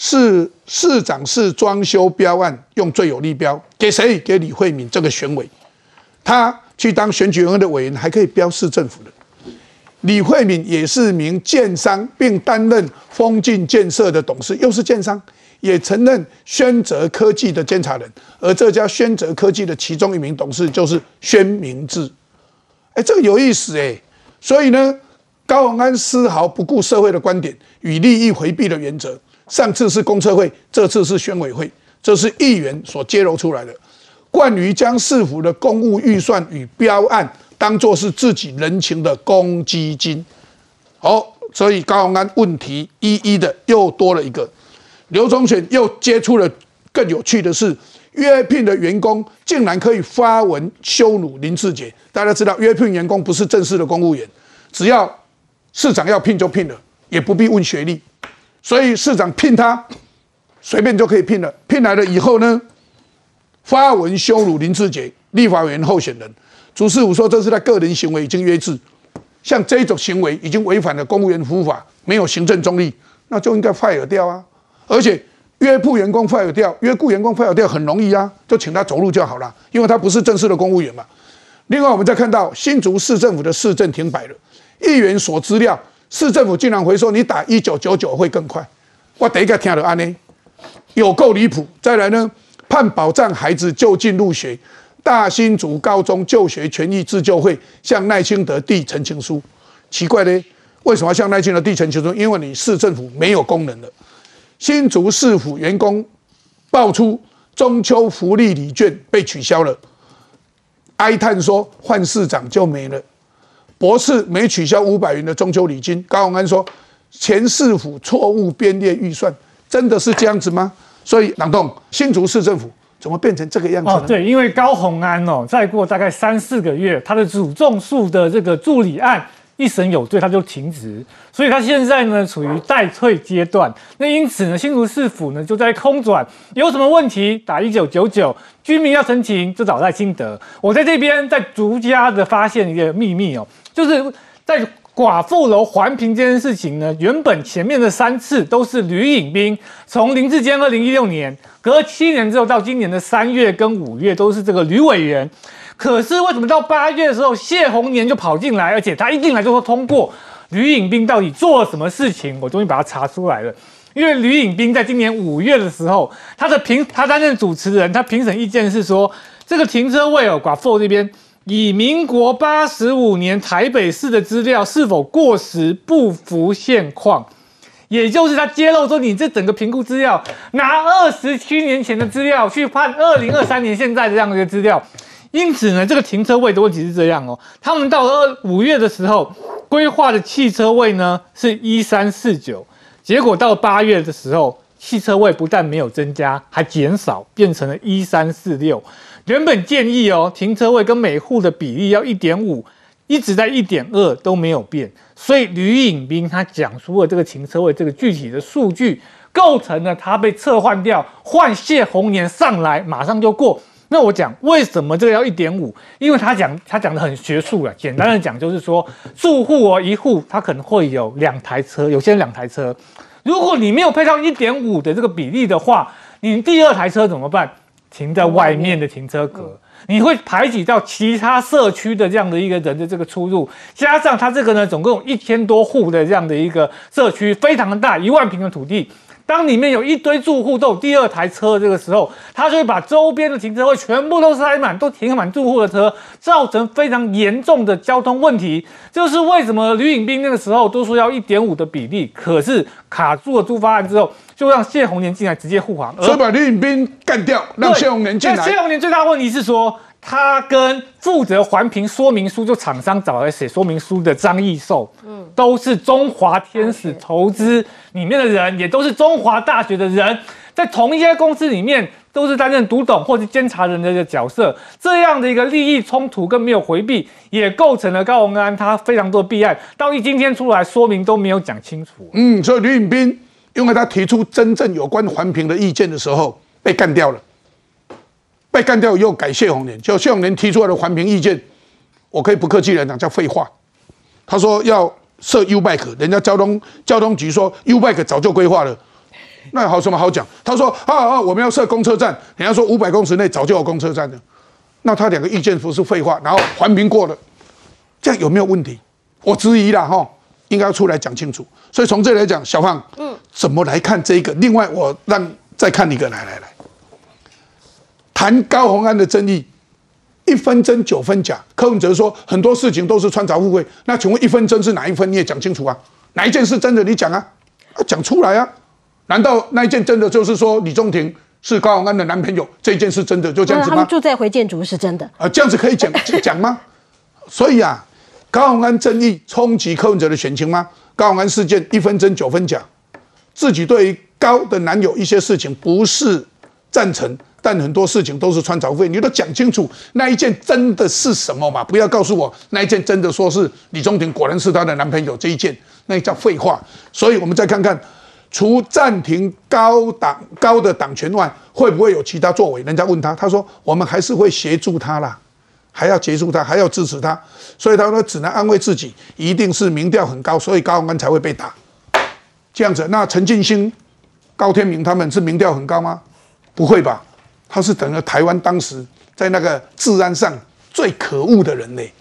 是市长是装修标案用最有利标给谁？给李惠敏这个选委，他去当选举委员会的委员，还可以标市政府的。李惠敏也是名建商，并担任丰进建设的董事，又是建商，也承认宣泽科技的监察人。而这家宣泽科技的其中一名董事就是宣明志。哎，这个有意思哎。所以呢，高鸿安丝毫不顾社会的观点与利益回避的原则。上次是公测会，这次是宣委会，这是议员所揭露出来的，惯于将市府的公务预算与标案当作是自己人情的公积金。好，所以高鸿安问题一一的又多了一个。刘忠选又接触了更有趣的是，约聘的员工竟然可以发文羞辱林志杰。大家知道，约聘员工不是正式的公务员，只要市长要聘就聘了，也不必问学历。所以市长聘他，随便就可以聘了。聘来了以后呢，发文羞辱林志杰立法委员候选人。主事武说这是他个人行为，已经约制。像这种行为已经违反了公务员服务法，没有行政中立，那就应该 fire 掉啊。而且约雇员工 fire 掉，约雇员工 fire 掉很容易啊，就请他走路就好了，因为他不是正式的公务员嘛。另外，我们再看到新竹市政府的市政停摆了，议员所资料。市政府竟然回说你打一九九九会更快，我第一个听到安呢，有够离谱。再来呢，判保障孩子就近入学，大新竹高中就学权益自救会向赖清德递陈情书。奇怪呢，为什么要向赖清德递陈情书？因为你市政府没有功能了。新竹市府员工爆出中秋福利礼券被取消了，哀叹说换市长就没了。博士没取消五百元的中秋礼金，高鸿安说前市府错误编列预算，真的是这样子吗？所以朗动新竹市政府怎么变成这个样子呢？对，因为高鸿安哦，再过大概三四个月，他的主种树的这个助理案一审有罪，他就停职，所以他现在呢处于待退阶段。那因此呢，新竹市府呢就在空转，有什么问题打一九九九，居民要申请就找赖清德。我在这边在逐家的发现一个秘密哦，就是在。寡妇楼环评这件事情呢，原本前面的三次都是吕影兵，从林志坚二零一六年隔七年之后到今年的三月跟五月都是这个吕委员，可是为什么到八月的时候谢宏年就跑进来，而且他一进来就说通过吕影兵到底做了什么事情？我终于把它查出来了，因为吕影兵在今年五月的时候，他的评他担任主持人，他评审意见是说这个停车位哦，寡妇这边。以民国八十五年台北市的资料是否过时不符现况，也就是他揭露说你这整个评估资料拿二十七年前的资料去判二零二三年现在的这样的一个资料，因此呢，这个停车位的问题是这样哦。他们到了二五月的时候规划的汽车位呢是一三四九，结果到八月的时候汽车位不但没有增加，还减少，变成了一三四六。原本建议哦，停车位跟每户的比例要一点五，一直在一点二都没有变。所以吕颖斌他讲出了这个停车位这个具体的数据，构成了他被撤换掉，换谢红年上来马上就过。那我讲为什么这个要一点五？因为他讲他讲的很学术了，简单的讲就是说，住户哦一户他可能会有两台车，有些人两台车，如果你没有配上一点五的这个比例的话，你第二台车怎么办？停在外面的停车格，你会排挤到其他社区的这样的一个人的这个出入，加上它这个呢，总共一千多户的这样的一个社区，非常的大，一万平的土地。当里面有一堆住户都有第二台车这个时候，他就会把周边的停车位全部都塞满，都停满住户的车，造成非常严重的交通问题。就是为什么吕颖斌那个时候都说要一点五的比例，可是卡住了租发案之后，就让谢宏年进来直接护航，所以把吕颖斌干掉，让谢宏年进来。谢宏年最大的问题是说。他跟负责环评说明书，就厂商找来写说明书的张义寿，嗯，都是中华天使投资里面的人，也都是中华大学的人，在同一家公司里面，都是担任读懂或是监察人的角色。这样的一个利益冲突跟没有回避，也构成了高鸿安他非常多弊案，到一今天出来说明都没有讲清楚。嗯，所以吕颖斌因为他提出真正有关环评的意见的时候，被干掉了。被干掉以后改谢宏年，就谢宏年提出来的环评意见，我可以不客气来讲叫废话。他说要设 U bike，人家交通交通局说 U bike 早就规划了，那好什么好讲？他说啊啊，我们要设公车站，人家说五百公尺内早就有公车站了，那他两个意见不是废话，然后环评过了，这样有没有问题？我质疑了哈，应该要出来讲清楚。所以从这里来讲，小胖，嗯，怎么来看这个？另外，我让再看一个，来来来。谈高鸿安的争议，一分真九分假。柯文哲说很多事情都是穿凿附会。那请问一分真是哪一分？你也讲清楚啊！哪一件是真的？你讲啊，讲出来啊！难道那一件真的就是说李宗廷是高鸿安的男朋友？这一件是真的？就这样子吗？他们住在回建筑是真的啊？这样子可以讲 [laughs] 讲吗？所以啊，高鸿安争议冲击柯文哲的选情吗？高鸿安事件一分真九分假，自己对于高的男友一些事情不是赞成。但很多事情都是穿凿费，你都讲清楚那一件真的是什么嘛？不要告诉我那一件真的说是李宗廷果然是她的男朋友这一件，那叫废话。所以我们再看看，除暂停高党高的党权外，会不会有其他作为？人家问他，他说我们还是会协助他啦，还要协助他，还要支持他。所以他说只能安慰自己，一定是民调很高，所以高安才会被打。这样子，那陈进兴、高天明他们是民调很高吗？不会吧？他是整个台湾当时在那个治安上最可恶的人嘞，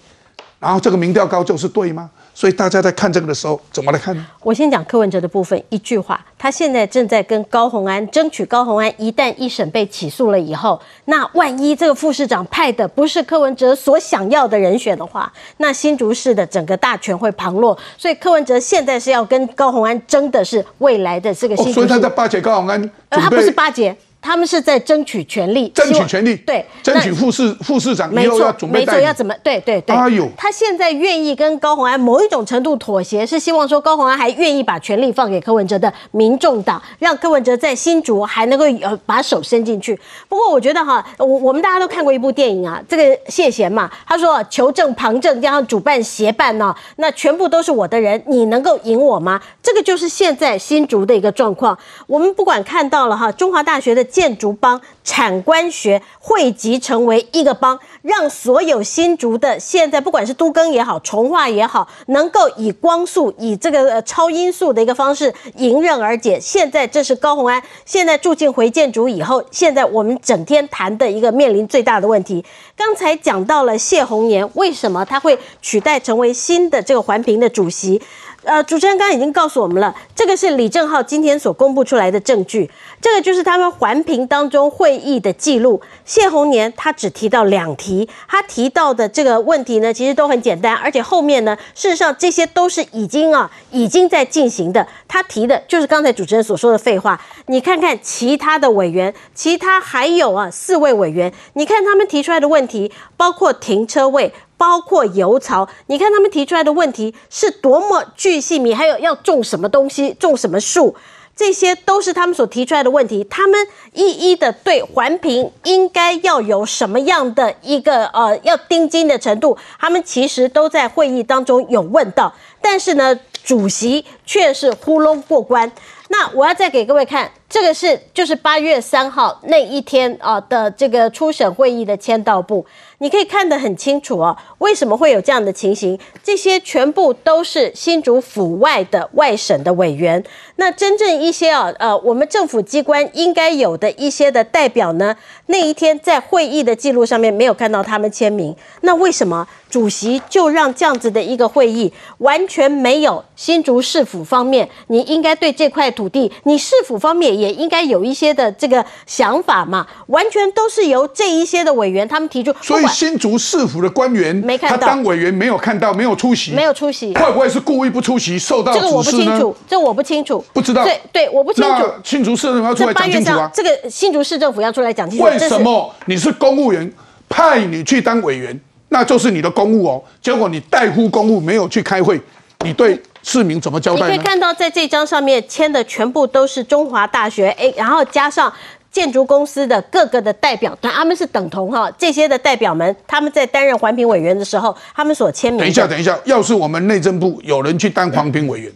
然后这个民调高就是对吗？所以大家在看这个的时候，怎么来看呢？我先讲柯文哲的部分，一句话，他现在正在跟高鸿安争取。高鸿安一旦一审被起诉了以后，那万一这个副市长派的不是柯文哲所想要的人选的话，那新竹市的整个大权会旁落。所以柯文哲现在是要跟高鸿安争的是未来的这个新竹市。所以他在巴结高鸿安，呃，他不是巴结。他们是在争取权利，争取权利，对，争取副市副市长以后要准备没错，要怎么？对对对。哎呦，他现在愿意跟高鸿安某一种程度妥协，是希望说高鸿安还愿意把权力放给柯文哲的民众党，让柯文哲在新竹还能够呃把手伸进去。不过我觉得哈，我我们大家都看过一部电影啊，这个谢贤嘛，他说求证旁证加上主办协办呢，那全部都是我的人，你能够赢我吗？这个就是现在新竹的一个状况。我们不管看到了哈，中华大学的建筑帮。产官学汇集成为一个帮，让所有新竹的现在不管是都更也好，重化也好，能够以光速、以这个超音速的一个方式迎刃而解。现在这是高鸿安现在住进回建筑以后，现在我们整天谈的一个面临最大的问题。刚才讲到了谢宏年，为什么他会取代成为新的这个环评的主席？呃，主持人刚刚已经告诉我们了，这个是李正浩今天所公布出来的证据，这个就是他们环评当中会议的记录。谢宏年他只提到两题，他提到的这个问题呢，其实都很简单，而且后面呢，事实上这些都是已经啊，已经在进行的。他提的就是刚才主持人所说的废话。你看看其他的委员，其他还有啊四位委员，你看他们提出来的问题，包括停车位。包括油槽，你看他们提出来的问题是多么巨细密，还有要种什么东西，种什么树，这些都是他们所提出来的问题。他们一一的对环评应该要有什么样的一个呃要盯紧的程度，他们其实都在会议当中有问到，但是呢，主席却是呼隆过关。那我要再给各位看，这个是就是八月三号那一天啊的这个初审会议的签到簿。你可以看得很清楚哦，为什么会有这样的情形？这些全部都是新竹府外的外省的委员。那真正一些啊，呃，我们政府机关应该有的一些的代表呢，那一天在会议的记录上面没有看到他们签名。那为什么主席就让这样子的一个会议完全没有新竹市府方面？你应该对这块土地，你市府方面也应该有一些的这个想法嘛？完全都是由这一些的委员他们提出。所以。新竹市府的官员，没看到，他当委员没有看到，没有出席，没有出席，会不会是故意不出席，受到这个我不清楚，这我不清楚，不知道，对对，我不清楚。新竹市政府要出来讲清楚啊！这个新竹市政府要出来讲清楚。为什么你是公务员，派你去当委员，那就是你的公务哦。结果你代呼公务，没有去开会，你对市民怎么交代你可以看到，在这张上面签的全部都是中华大学，哎，然后加上。建筑公司的各个的代表，他们是等同哈这些的代表们，他们在担任环评委员的时候，他们所签名。等一下，等一下，要是我们内政部有人去当环评委员，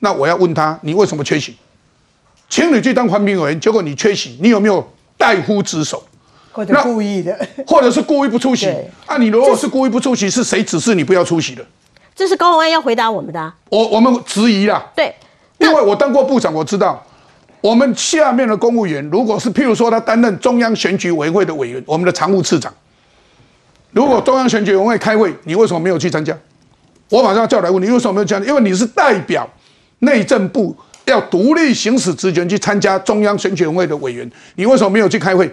那我要问他，你为什么缺席？请你去当环评委员，结果你缺席，你有没有代夫职守？或者故意的，或者是故意不出席？啊，你如果是故意不出席，是谁指示你不要出席的？这是高鸿安要回答我们的。我我们质疑啦。对，因为我当过部长，我知道。我们下面的公务员，如果是譬如说他担任中央选举委员会的委员，我们的常务次长，如果中央选举委员会开会，你为什么没有去参加？我马上叫来问你，为什么没有参加？因为你是代表内政部要独立行使职权去参加中央选举委员会的委员，你为什么没有去开会？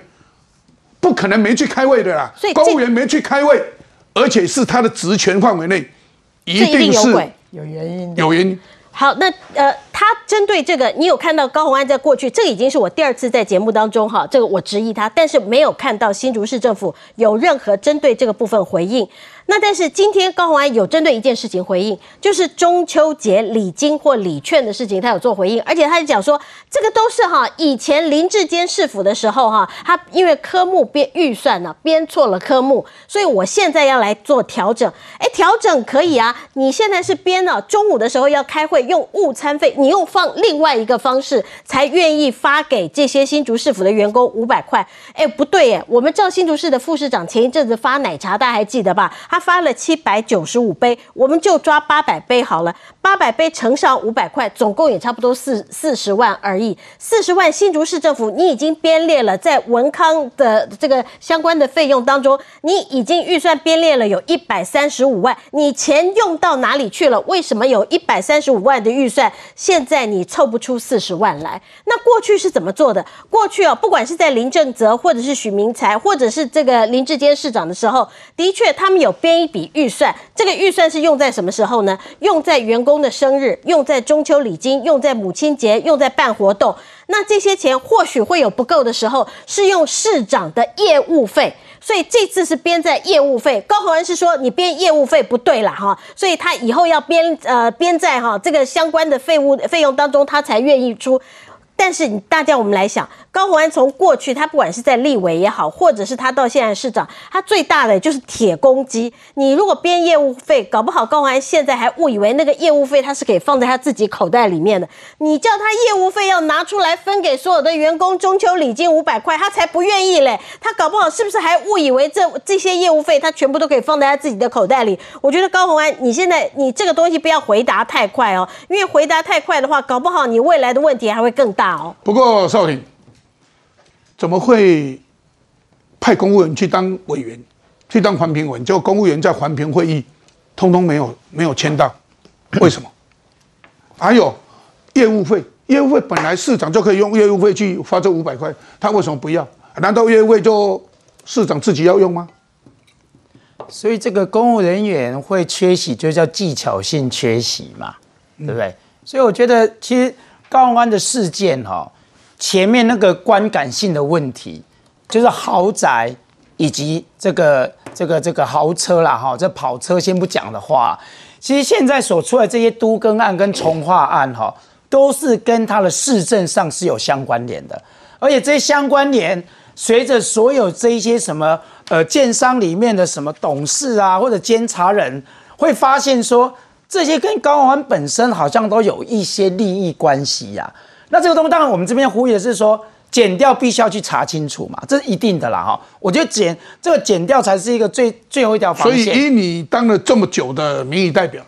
不可能没去开会的啦！公务员没去开会，而且是他的职权范围内，一定是有原因，有原因。好，那呃，他针对这个，你有看到高鸿安在过去，这已经是我第二次在节目当中哈，这个我质疑他，但是没有看到新竹市政府有任何针对这个部分回应。那但是今天高鸿安有针对一件事情回应，就是中秋节礼金或礼券的事情，他有做回应，而且他就讲说，这个都是哈以前林志坚市府的时候哈，他因为科目编预算呢编错了科目，所以我现在要来做调整。哎，调整可以啊，你现在是编了中午的时候要开会用午餐费，你又放另外一个方式才愿意发给这些新竹市府的员工五百块。哎，不对耶，我们赵新竹市的副市长前一阵子发奶茶，大家还记得吧？他发了七百九十五杯，我们就抓八百杯好了，八百杯乘上五百块，总共也差不多四四十万而已。四十万，新竹市政府你已经编列了在文康的这个相关的费用当中，你已经预算编列了有一百三十五万，你钱用到哪里去了？为什么有一百三十五万的预算，现在你凑不出四十万来？那过去是怎么做的？过去哦，不管是在林正泽，或者是许明才，或者是这个林志坚市长的时候，的确他们有编一笔预算，这个预算是用在什么时候呢？用在员工的生日，用在中秋礼金，用在母亲节，用在办活动。那这些钱或许会有不够的时候，是用市长的业务费。所以这次是编在业务费，高宏安是说你编业务费不对了哈，所以他以后要编呃编在哈这个相关的费务费用当中，他才愿意出。但是大家我们来想，高鸿安从过去他不管是在立委也好，或者是他到现在市长，他最大的就是铁公鸡。你如果编业务费，搞不好高鸿安现在还误以为那个业务费他是可以放在他自己口袋里面的。你叫他业务费要拿出来分给所有的员工，中秋礼金五百块，他才不愿意嘞。他搞不好是不是还误以为这这些业务费他全部都可以放在他自己的口袋里？我觉得高鸿安，你现在你这个东西不要回答太快哦，因为回答太快的话，搞不好你未来的问题还会更大哦。不过少廷怎么会派公务员去当委员，去当环评委？结果公务员在环评会议通通没有没有签到，为什么？还有业务费，业务费本来市长就可以用业务费去发这五百块，他为什么不要？难道业务费就市长自己要用吗？所以这个公务人员会缺席，就叫技巧性缺席嘛，对不对？所以我觉得其实。高雄安的事件哈，前面那个观感性的问题，就是豪宅以及这个这个这个豪车啦哈，这跑车先不讲的话，其实现在所出来这些都更案跟重化案哈，都是跟他的市政上是有相关联的，而且这些相关联，随着所有这一些什么呃建商里面的什么董事啊或者监察人，会发现说。这些跟高雄安本身好像都有一些利益关系呀。那这个东西，当然我们这边呼吁的是说，减掉必须要去查清楚嘛，这是一定的啦哈。我觉得减这个减掉才是一个最最后一条防线。所以以你当了这么久的民意代表了，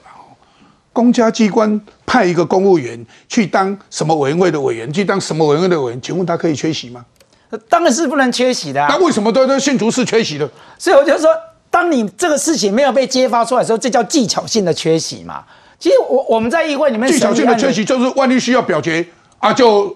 公家机关派一个公务员去当什么委员会的委员，去当什么委员会的委员，请问他可以缺席吗？当然是不能缺席的。啊那为什么都都信徒是缺席的？所以我就说。当你这个事情没有被揭发出来的时候，这叫技巧性的缺席嘛？其实我我们在议会里面，技巧性的缺席就是万一需要表决啊，就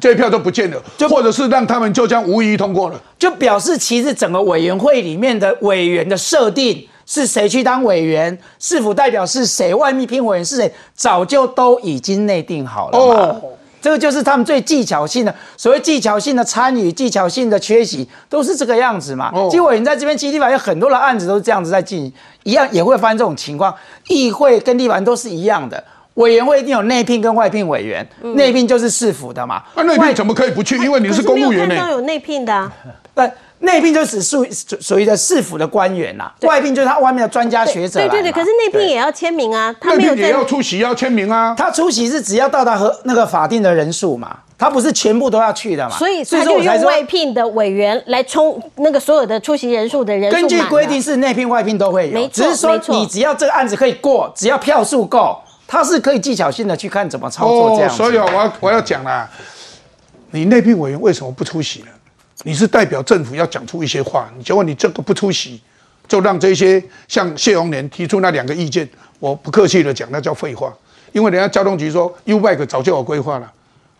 这一票都不见了，就或者是让他们就将无疑通过了，就表示其实整个委员会里面的委员的设定是谁去当委员，是否代表是谁，外面聘委员是谁，早就都已经内定好了哦。这个就是他们最技巧性的，所谓技巧性的参与、技巧性的缺席，都是这个样子嘛。结果你在这边基地法有很多的案子都是这样子在进行，一样也会发生这种情况。议会跟立法院都是一样的，委员会一定有内聘跟外聘委员，内聘就是市府的嘛。那内聘怎么可以不去？因为你是公务员呢。看到有内聘的。对。内聘就是属属于的市府的官员呐，外聘就是他外面的专家学者。对对对，可是内聘也要签名啊，他没有也要出席要签名啊。他出席是只要到达和那个法定的人数嘛，他不是全部都要去的嘛。所以他就用外聘的委员来充那个所有的出席人数的人。根据规定是内聘外聘都会有，只是说你只要这个案子可以过，只要票数够，他是可以技巧性的去看怎么操作这样。所以我要我要讲啦，你内聘委员为什么不出席呢？你是代表政府要讲出一些话，你结果你这个不出席，就让这些像谢荣年提出那两个意见，我不客气的讲，那叫废话。因为人家交通局说 U bike 早就有规划了，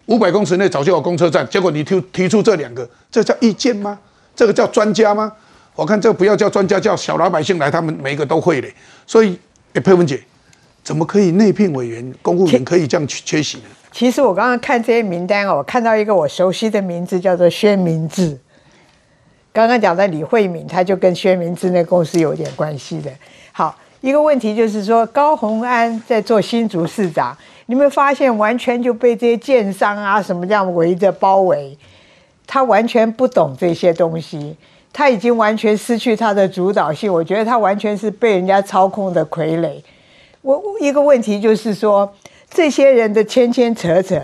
五百公尺内早就有公车站，结果你提提出这两个，这叫意见吗？这个叫专家吗？我看这不要叫专家，叫小老百姓来，他们每一个都会的。所以，佩文姐，怎么可以内聘委员、公务员可以这样缺席呢？其实我刚刚看这些名单哦，我看到一个我熟悉的名字，叫做薛明志。刚刚讲的李慧敏，他就跟薛明志那公司有点关系的。好，一个问题就是说，高鸿安在做新竹市长，你有没有发现完全就被这些建商啊什么这样围着包围？他完全不懂这些东西，他已经完全失去他的主导性。我觉得他完全是被人家操控的傀儡。我一个问题就是说。这些人的牵牵扯扯，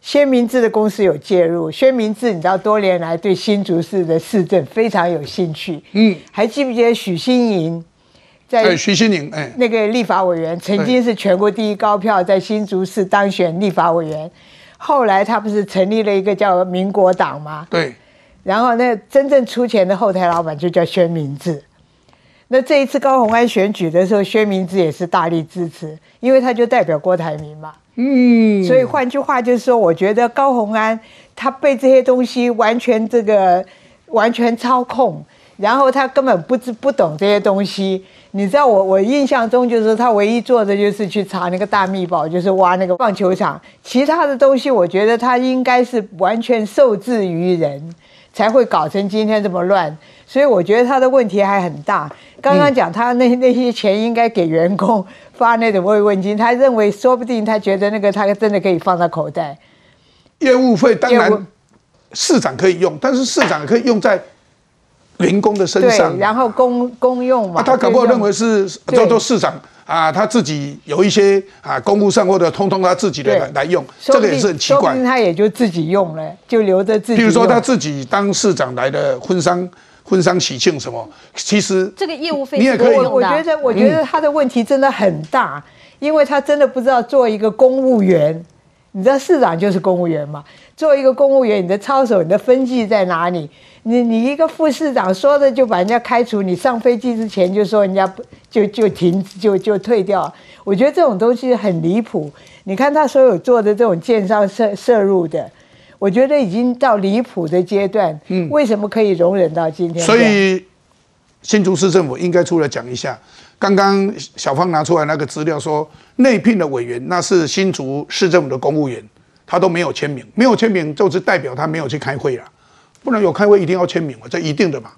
薛明志的公司有介入。薛明志，你知道多年来对新竹市的市政非常有兴趣。嗯，还记不记得许新莹？在徐新宁，哎，那个立法委员曾经是全国第一高票，在新竹市当选立法委员，后来他不是成立了一个叫民国党吗？对。然后那真正出钱的后台老板就叫薛明志。那这一次高鸿安选举的时候，薛明志也是大力支持，因为他就代表郭台铭嘛。嗯。所以换句话就是说，我觉得高鸿安他被这些东西完全这个完全操控，然后他根本不知不懂这些东西。你知道我我印象中就是他唯一做的就是去查那个大密宝，就是挖那个棒球场，其他的东西我觉得他应该是完全受制于人，才会搞成今天这么乱。所以我觉得他的问题还很大。刚刚讲他那那些钱应该给员工发那种慰问金，他认为说不定他觉得那个他真的可以放在口袋。业务费当然市长可以用，但是市长可以用在。员工的身上，然后公公用嘛，他可不认为是叫做市长啊，他自己有一些啊公务上或者通通他自己的来来用，这个也是很奇怪。他也就自己用了，就留着自己。比如说他自己当市长来的婚丧婚丧喜庆什么，其实这个业务费你也可以。我觉得我觉得他的问题真的很大，因为他真的不知道做一个公务员，你知道市长就是公务员嘛，做一个公务员，你的操守、你的分际在哪里？你你一个副市长说的就把人家开除，你上飞机之前就说人家不就就停就就退掉，我觉得这种东西很离谱。你看他所有做的这种建商涉涉入的，我觉得已经到离谱的阶段。嗯，为什么可以容忍到今天？所以新竹市政府应该出来讲一下。刚刚小芳拿出来那个资料说，内聘的委员那是新竹市政府的公务员，他都没有签名，没有签名就是代表他没有去开会了。不能有开会一定要签名嘛，这一定的嘛，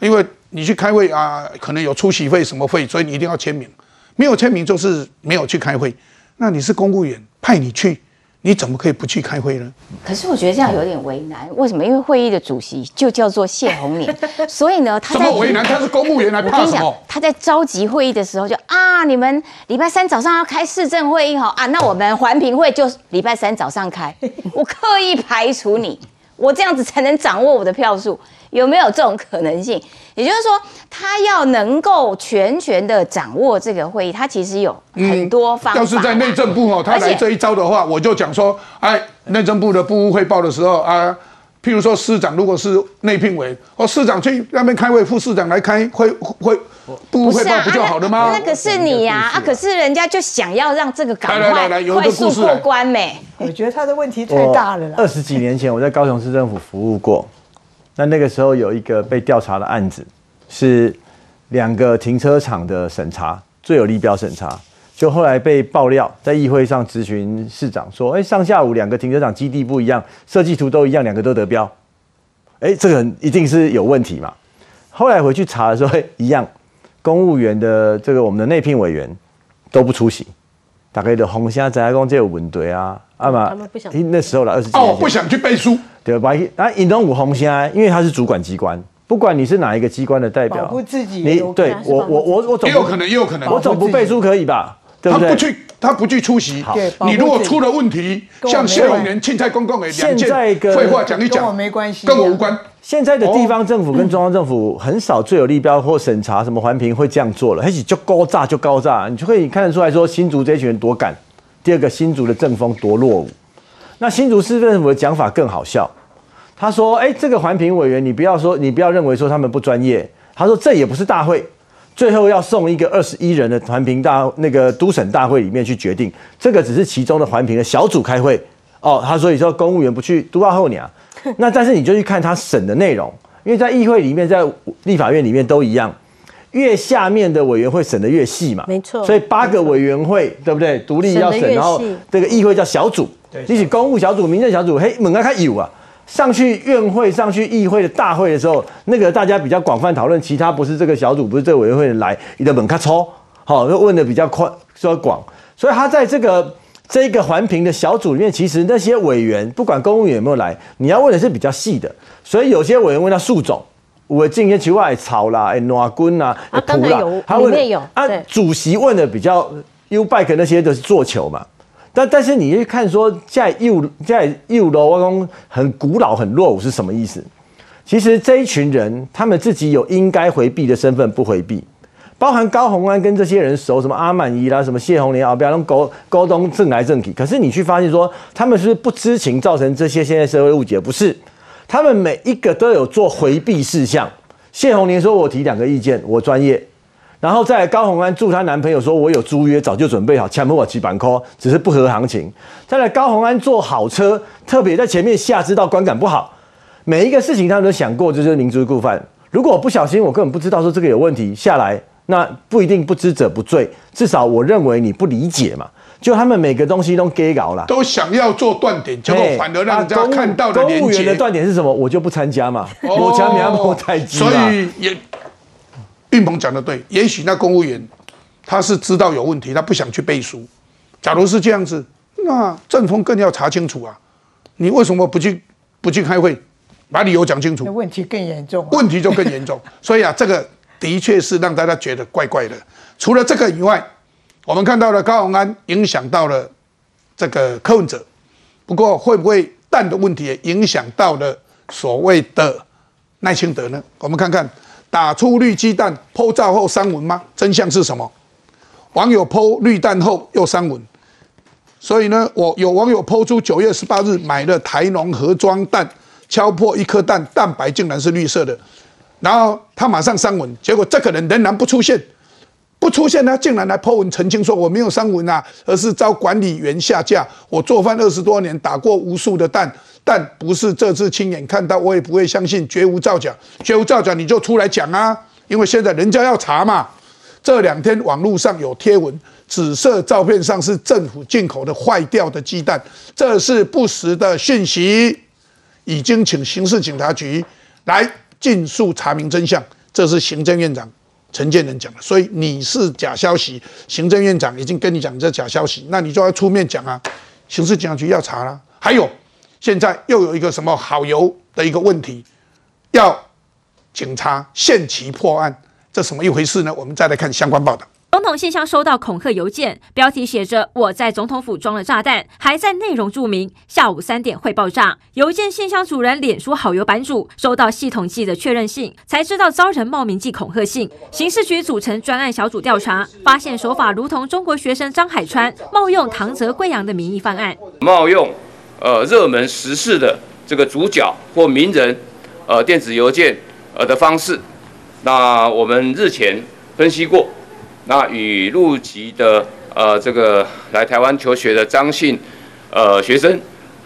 因为你去开会啊，可能有出席费什么费，所以你一定要签名。没有签名就是没有去开会。那你是公务员，派你去，你怎么可以不去开会呢？可是我觉得这样有点为难。为什么？因为会议的主席就叫做谢宏年，[laughs] 所以呢，他怎么为难？他是公务员来怕什么？他在召集会议的时候就啊，你们礼拜三早上要开市政会议哈啊，那我们环评会就礼拜三早上开，我刻意排除你。我这样子才能掌握我的票数，有没有这种可能性？也就是说，他要能够全权的掌握这个会议，他其实有很多方法。要是在内政部哦，他来这一招的话，我就讲说，哎，内政部的部务汇报的时候啊，譬如说市长如果是内聘委，哦，市长去那边开会，副市长来开会会。不汇报不就好了吗？那个是你呀，啊，可是人家就想要让这个赶快快速过关没？我觉得他的问题太大了。二十几年前我在高雄市政府服务过，那那个时候有一个被调查的案子，是两个停车场的审查，最有利标审查，就后来被爆料，在议会上咨询市长说，哎，上下午两个停车场基地不一样，设计图都一样，两个都得标，哎，这个一定是有问题嘛？后来回去查的时候，一样。公务员的这个我们的内聘委员都不出席，大概的红虾在讲这有问题啊，啊嘛，他们不想，那时候了二十几哦，不想去背书，对吧？啊，引东武红虾，因为他是主管机关，不管你是哪一个机关的代表，保护自己，你对我我我我总也有可能也有可能，我总不背书可以吧？他不去，他不去出席。你如果出了问题，像谢宏年、青菜公共的两件废话讲一讲，跟我没关系，跟我无关。现在的地方政府跟中央政府很少最有利标或审查什么环评会这样做了，而且就高炸就高炸，你就可以看得出来说新竹这群人多敢。第二个新竹的政风多落伍。那新竹市政府的讲法更好笑，他说：“哎，这个环评委员，你不要说，你不要认为说他们不专业。他说这也不是大会。”最后要送一个二十一人的环评大那个都审大会里面去决定，这个只是其中的环评的小组开会哦。他所以说公务员不去督报后娘，[laughs] 那但是你就去看他审的内容，因为在议会里面，在立法院里面都一样，越下面的委员会审的越细嘛，没错。所以八个委员会对不对？独立要审，然后这个议会叫小组，一起公务小组、民政小组，嘿，猛啊，他有啊。上去院会、上去议会的大会的时候，那个大家比较广泛讨论，其他不是这个小组、不是这个委员会来，你的门卡抽，好，问的比较宽、说广，所以他在这个这个环评的小组里面，其实那些委员不管公务员有没有来，你要问的是比较细的，所以有些委员问到树种，我进些奇怪草啦、哎暖棍啦、土啦，他问啊，主席问的比较 U bike 那些都是做球嘛。但但是你去看说在右在右楼我讲很古老很落伍是什么意思？其实这一群人他们自己有应该回避的身份不回避，包含高鸿安跟这些人熟，什么阿满仪啦，什么谢红莲啊，不要用沟沟通正来正去。可是你去发现说他们是不知情造成这些现在社会误解，不是？他们每一个都有做回避事项。谢红莲说：“我提两个意见，我专业。”然后在高红安祝她男朋友说：“我有租约，早就准备好，强迫我骑板扣，只是不合行情。”再来，高红安坐好车，特别在前面下知道观感不好。每一个事情他们都想过，就是明知故犯。如果我不小心，我根本不知道说这个有问题下来，那不一定不知者不罪。至少我认为你不理解嘛。就他们每个东西都给搞了，都想要做断点，结果反而让人家看到的公务员的断点是什么？我就不参加嘛。我前面不太记所以也。运鹏讲的对，也许那公务员他是知道有问题，他不想去背书。假如是这样子，那正风更要查清楚啊！你为什么不去不去开会，把理由讲清楚？问题更严重，问题就更严重。[laughs] 所以啊，这个的确是让大家觉得怪怪的。除了这个以外，我们看到了高鸿安影响到了这个柯文哲，不过会不会蛋的问题也影响到了所谓的赖清德呢？我们看看。打出绿鸡蛋，剖照后删文吗？真相是什么？网友剖绿蛋后又删文，所以呢，我有网友剖出九月十八日买了台农盒装蛋，敲破一颗蛋，蛋白竟然是绿色的，然后他马上删文，结果这个人仍然不出现，不出现呢，竟然来剖文澄清说我没有删文啊，而是遭管理员下架。我做饭二十多年，打过无数的蛋。但不是这次亲眼看到，我也不会相信，绝无造假，绝无造假，你就出来讲啊！因为现在人家要查嘛。这两天网络上有贴文，紫色照片上是政府进口的坏掉的鸡蛋，这是不实的讯息，已经请刑事警察局来尽速查明真相。这是行政院长陈建仁讲的，所以你是假消息，行政院长已经跟你讲这假消息，那你就要出面讲啊！刑事警察局要查了，还有。现在又有一个什么好油的一个问题，要警察限期破案，这什么一回事呢？我们再来看相关报道。总统信箱收到恐吓邮件，标题写着“我在总统府装了炸弹”，还在内容注明下午三点会爆炸。邮件信箱主人脸书好友版主收到系统寄的确认信，才知道遭人冒名寄恐吓信。刑事局组成专案小组调查，发现手法如同中国学生张海川冒用唐泽贵阳的名义犯案，冒用。呃，热门时事的这个主角或名人，呃，电子邮件呃的方式，那我们日前分析过，那与陆籍的呃这个来台湾求学的张姓呃学生，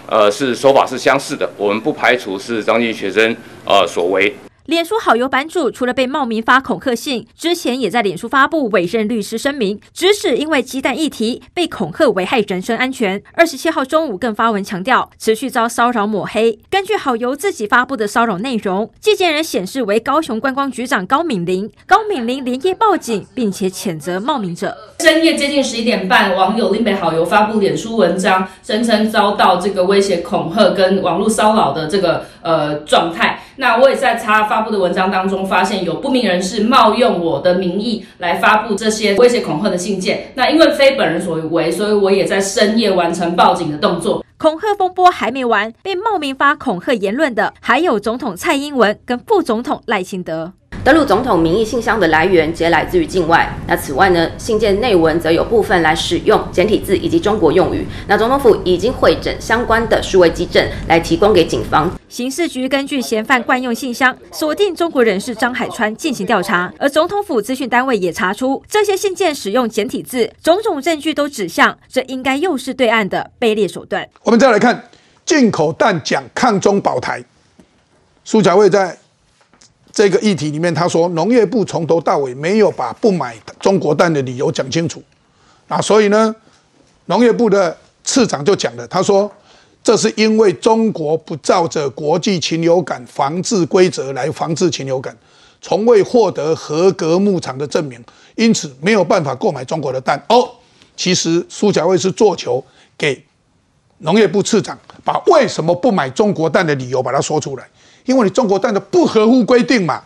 呃是手法是相似的，我们不排除是张姓学生呃所为。脸书好友版主除了被冒名发恐吓信，之前也在脸书发布委任律师声明，指使因为鸡蛋议题被恐吓危害人身安全。二十七号中午更发文强调，持续遭骚扰抹黑。根据好友自己发布的骚扰内容，寄件人显示为高雄观光局长高敏玲，高敏玲连夜报警，并且谴责冒名者。深夜接近十一点半，网友另被好友发布脸书文章，声称遭到这个威胁恐吓跟网络骚扰的这个呃状态。那我也在他发布的文章当中发现有不明人士冒用我的名义来发布这些威胁恐吓的信件。那因为非本人所为，所以我也在深夜完成报警的动作。恐吓风波还没完，被冒名发恐吓言论的还有总统蔡英文跟副总统赖清德。登录总统名义信箱的来源皆来自于境外。那此外呢，信件内文则有部分来使用简体字以及中国用语。那总统府已经会诊相关的数位机证来提供给警方。刑事局根据嫌犯惯用信箱锁定中国人士张海川进行调查，而总统府资讯单位也查出这些信件使用简体字，种种证据都指向这应该又是对岸的卑劣手段。我们再来看进口蛋讲抗中保台，苏家卫在。这个议题里面，他说农业部从头到尾没有把不买中国蛋的理由讲清楚，啊，所以呢，农业部的次长就讲了，他说这是因为中国不照着国际禽流感防治规则来防治禽流感，从未获得合格牧场的证明，因此没有办法购买中国的蛋。哦，其实苏小卫是做球给农业部次长，把为什么不买中国蛋的理由把它说出来。因为你中国蛋的不合乎规定嘛，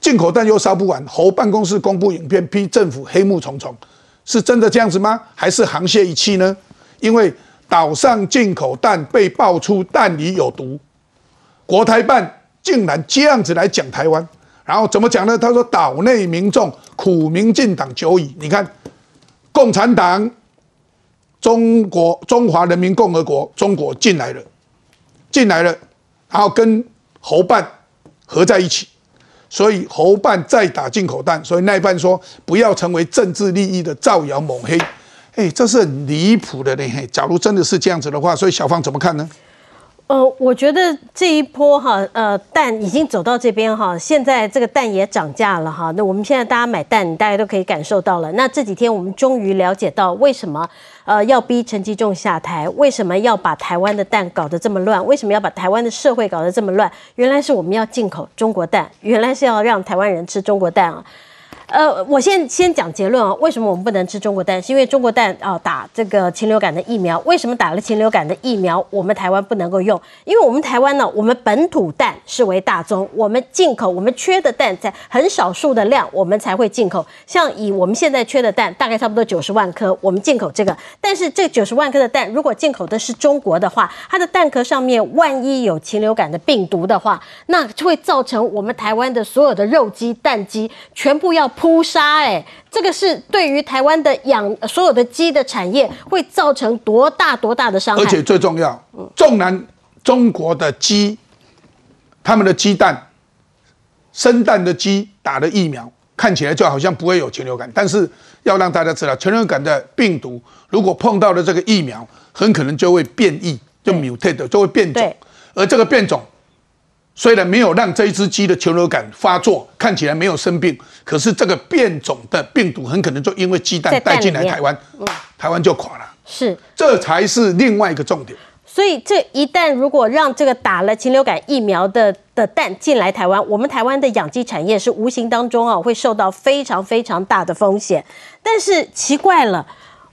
进口蛋又烧不完，侯办公室公布影片批政府黑幕重重，是真的这样子吗？还是沆瀣一气呢？因为岛上进口蛋被爆出蛋里有毒，国台办竟然这样子来讲台湾，然后怎么讲呢？他说岛内民众苦民进党久矣，你看共产党、中国中华人民共和国中国进来了，进来了，然后跟侯办合在一起。所以侯办再打进口蛋，所以那一半说不要成为政治利益的造谣抹黑，哎，这是很离谱的呢。假如真的是这样子的话，所以小芳怎么看呢？呃，我觉得这一波哈，呃，蛋已经走到这边哈，现在这个蛋也涨价了哈。那我们现在大家买蛋，大家都可以感受到了。那这几天我们终于了解到为什么呃要逼陈吉仲下台，为什么要把台湾的蛋搞得这么乱，为什么要把台湾的社会搞得这么乱？原来是我们要进口中国蛋，原来是要让台湾人吃中国蛋啊。呃，我先先讲结论啊，为什么我们不能吃中国蛋？是因为中国蛋啊打这个禽流感的疫苗，为什么打了禽流感的疫苗，我们台湾不能够用？因为我们台湾呢，我们本土蛋视为大宗，我们进口我们缺的蛋在很少数的量，我们才会进口。像以我们现在缺的蛋，大概差不多九十万颗，我们进口这个。但是这九十万颗的蛋，如果进口的是中国的话，它的蛋壳上面万一有禽流感的病毒的话，那就会造成我们台湾的所有的肉鸡、蛋鸡全部要。扑杀哎，这个是对于台湾的养所有的鸡的产业会造成多大多大的伤害？而且最重要，纵然中国的鸡，他们的鸡蛋生蛋的鸡打了疫苗，看起来就好像不会有禽流感，但是要让大家知道，禽流感的病毒如果碰到了这个疫苗，很可能就会变异，就 mutate 就会变种，而这个变种。虽然没有让这一只鸡的禽流感发作，看起来没有生病，可是这个变种的病毒很可能就因为鸡蛋带进来台湾，台湾就垮了。是，这才是另外一个重点。所以，这一旦如果让这个打了禽流感疫苗的的蛋进来台湾，我们台湾的养鸡产业是无形当中啊会受到非常非常大的风险。但是奇怪了。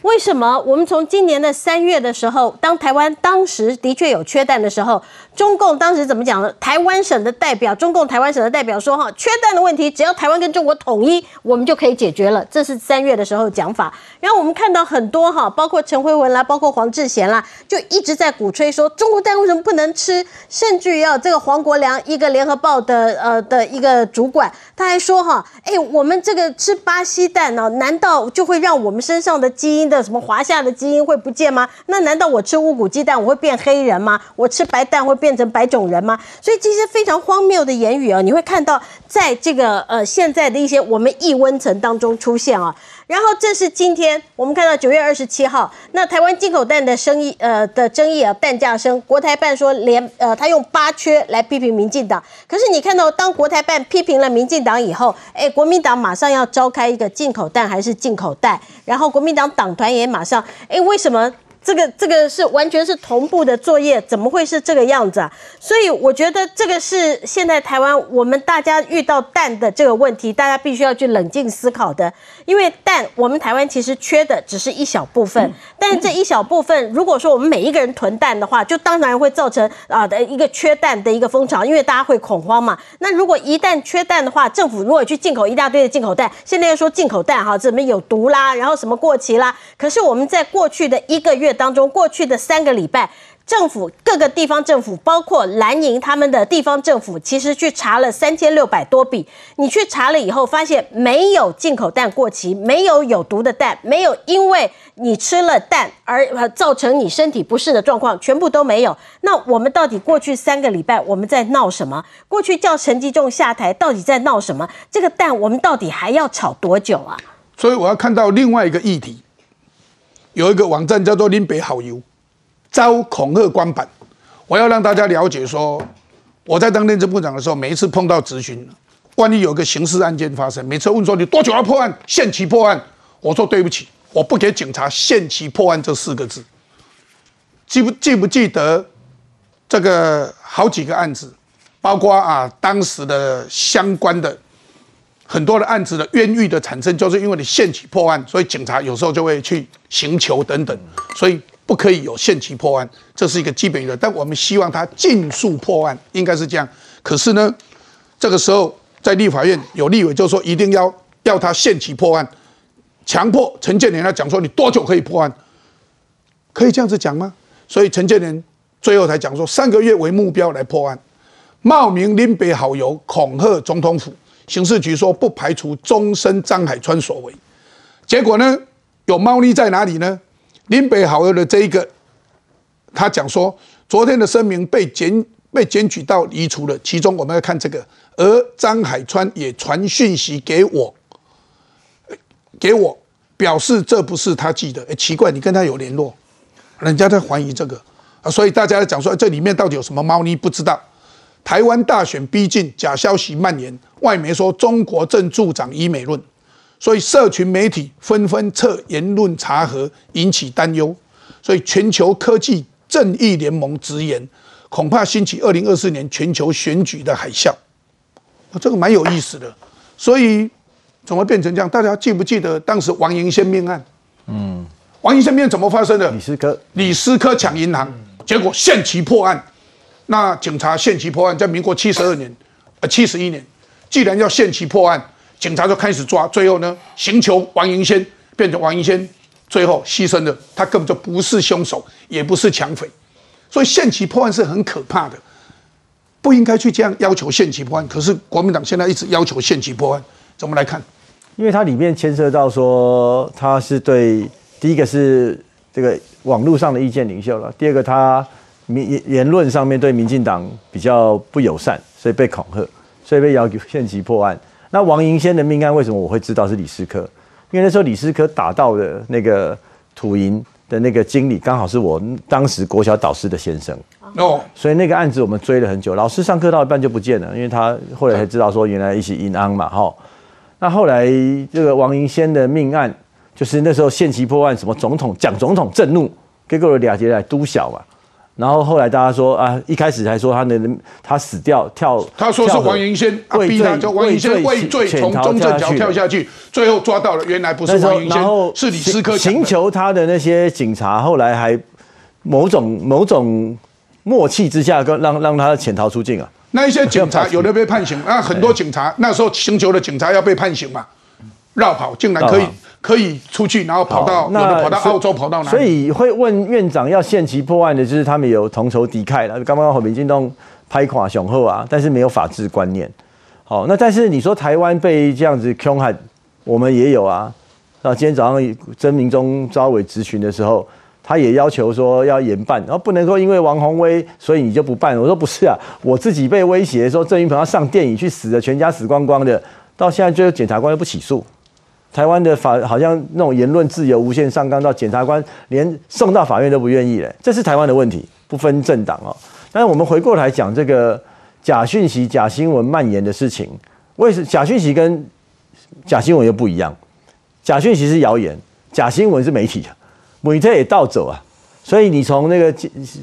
为什么我们从今年的三月的时候，当台湾当时的确有缺蛋的时候，中共当时怎么讲呢？台湾省的代表，中共台湾省的代表说：“哈，缺蛋的问题，只要台湾跟中国统一，我们就可以解决了。”这是三月的时候讲法。然后我们看到很多哈，包括陈辉文啦，包括黄志贤啦，就一直在鼓吹说中国蛋为什么不能吃，甚至要这个黄国良一个联合报的呃的一个主管，他还说：“哈，哎，我们这个吃巴西蛋呢，难道就会让我们身上的基因？”的什么华夏的基因会不见吗？那难道我吃乌骨鸡蛋我会变黑人吗？我吃白蛋会变成白种人吗？所以这些非常荒谬的言语啊，你会看到在这个呃现在的一些我们异温层当中出现啊。然后这是今天我们看到九月二十七号，那台湾进口蛋的生意呃的争议啊，蛋价升，国台办说连呃他用八缺来批评民进党，可是你看到当国台办批评了民进党以后，哎，国民党马上要召开一个进口蛋还是进口蛋，然后国民党党团也马上哎，为什么？这个这个是完全是同步的作业，怎么会是这个样子啊？所以我觉得这个是现在台湾我们大家遇到蛋的这个问题，大家必须要去冷静思考的。因为蛋，我们台湾其实缺的只是一小部分，但是这一小部分，如果说我们每一个人囤蛋的话，就当然会造成啊的一个缺蛋的一个风潮，因为大家会恐慌嘛。那如果一旦缺蛋的话，政府如果去进口一大堆的进口蛋，现在又说进口蛋哈怎么有毒啦，然后什么过期啦，可是我们在过去的一个月。当中过去的三个礼拜，政府各个地方政府，包括蓝营他们的地方政府，其实去查了三千六百多笔。你去查了以后，发现没有进口蛋过期，没有有毒的蛋，没有因为你吃了蛋而造成你身体不适的状况，全部都没有。那我们到底过去三个礼拜我们在闹什么？过去叫陈吉仲下台，到底在闹什么？这个蛋我们到底还要炒多久啊？所以我要看到另外一个议题。有一个网站叫做“林北好友”，遭恐吓关板。我要让大家了解说，我在当内政部长的时候，每一次碰到咨询，万一有个刑事案件发生，每次问说你多久要破案，限期破案，我说对不起，我不给警察限期破案这四个字。记不记不记得这个好几个案子，包括啊当时的相关的。很多的案子的冤狱的产生，就是因为你限期破案，所以警察有时候就会去刑求等等，所以不可以有限期破案，这是一个基本的。但我们希望他尽速破案，应该是这样。可是呢，这个时候在立法院有立委就说一定要要他限期破案，强迫陈建年来讲说你多久可以破案？可以这样子讲吗？所以陈建仁最后才讲说，三个月为目标来破案，冒名林北好友恐吓总统府，刑事局说不排除终身张海川所为。结果呢，有猫腻在哪里呢？林北好友的这一个，他讲说，昨天的声明被检被检举到移除了，其中我们要看这个，而张海川也传讯息给我，给我表示这不是他寄的，哎，奇怪，你跟他有联络，人家在怀疑这个啊，所以大家讲说这里面到底有什么猫腻，不知道。台湾大选逼近，假消息蔓延，外媒说中国正助长医美论，所以社群媒体纷纷测言论查核，引起担忧。所以全球科技正义联盟直言，恐怕兴起二零二四年全球选举的海啸。啊，这个蛮有意思的。所以怎么变成这样？大家记不记得当时王银先命案？嗯，王银先命案怎么发生的？李斯科，李斯科抢银行，结果限期破案。那警察限期破案，在民国七十二年，呃，七十一年，既然要限期破案，警察就开始抓，最后呢，刑求王银先，变成王银先，最后牺牲了，他根本就不是凶手，也不是抢匪，所以限期破案是很可怕的，不应该去这样要求限期破案。可是国民党现在一直要求限期破案，怎么来看？因为它里面牵涉到说，他是对第一个是这个网络上的意见领袖了，第二个他。言言论上面对民进党比较不友善，所以被恐吓，所以被要求限期破案。那王银仙的命案为什么我会知道是李思科？因为那时候李思科打到的那个土银的那个经理，刚好是我当时国小导师的先生。哦，所以那个案子我们追了很久，老师上课到一半就不见了，因为他后来才知道说原来一起阴安嘛，哈。那后来这个王银仙的命案，就是那时候限期破案，什么总统蒋总统震怒，给我俩杰来督小嘛。然后后来大家说啊，一开始还说他能他死掉跳，他说是王银先逼他，叫王银先畏罪从中正桥跳下去，最后抓到了，原来不是王银先，是李斯科。请求他的那些警察后来还某种某种默契之下，跟让让他潜逃出境啊。那一些警察有的被判刑，那很多警察那时候请求的警察要被判刑嘛，绕跑竟然可以。可以出去，然后跑到那跑到澳洲，跑到哪？所以会问院长要限期破案的，就是他们有同仇敌忾了。刚刚和民进党拍垮雄厚啊，但是没有法治观念。好，那但是你说台湾被这样子凶悍，我们也有啊。那今天早上曾明忠招委质询的时候，他也要求说要严办，然后不能说因为王宏威，所以你就不办。我说不是啊，我自己被威胁说郑云鹏要上电影去死的，全家死光光的，到现在最后检察官又不起诉。台湾的法好像那种言论自由无限上纲到检察官连送到法院都不愿意嘞，这是台湾的问题，不分政党哦。但是我们回过来讲这个假讯息、假新闻蔓延的事情，为什假讯息跟假新闻又不一样？假讯息是谣言，假新闻是媒体，媒体也倒走啊。所以你从那个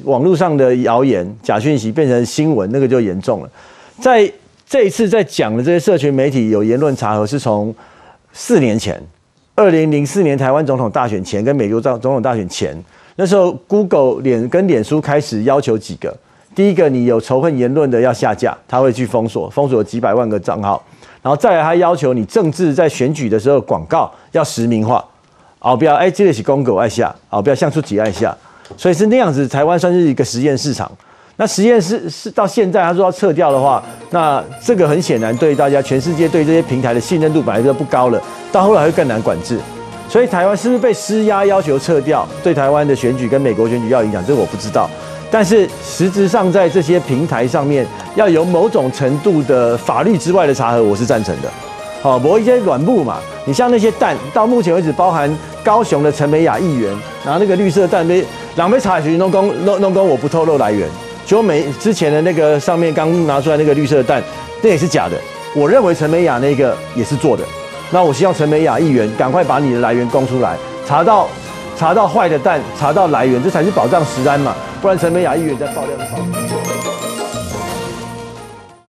网络上的谣言、假讯息变成新闻，那个就严重了。在这一次在讲的这些社群媒体有言论查核，是从。四年前，二零零四年台湾总统大选前，跟美国总统大选前，那时候 Google 脸跟脸书开始要求几个，第一个你有仇恨言论的要下架，他会去封锁，封锁几百万个账号，然后再来他要求你政治在选举的时候广告要实名化，哦不要哎这个是公狗爱下，哦不要像出几爱下，所以是那样子，台湾算是一个实验市场。那实验室是到现在，他说要撤掉的话，那这个很显然对大家全世界对这些平台的信任度本来就不高了，到后来会更难管制。所以台湾是不是被施压要求撤掉？对台湾的选举跟美国选举要影响，这我不知道。但是实质上在这些平台上面要有某种程度的法律之外的查核，我是赞成的。好，磨一些软布嘛，你像那些蛋，到目前为止包含高雄的陈美雅议员，然后那个绿色蛋被两杯茶许弄公弄弄公，我不透露来源。就美之前的那个上面刚拿出来那个绿色的蛋，那也是假的。我认为陈美雅那个也是做的。那我希望陈美雅议员赶快把你的来源供出来，查到查到坏的蛋，查到来源，这才是保障食安嘛。不然陈美雅议员在爆料。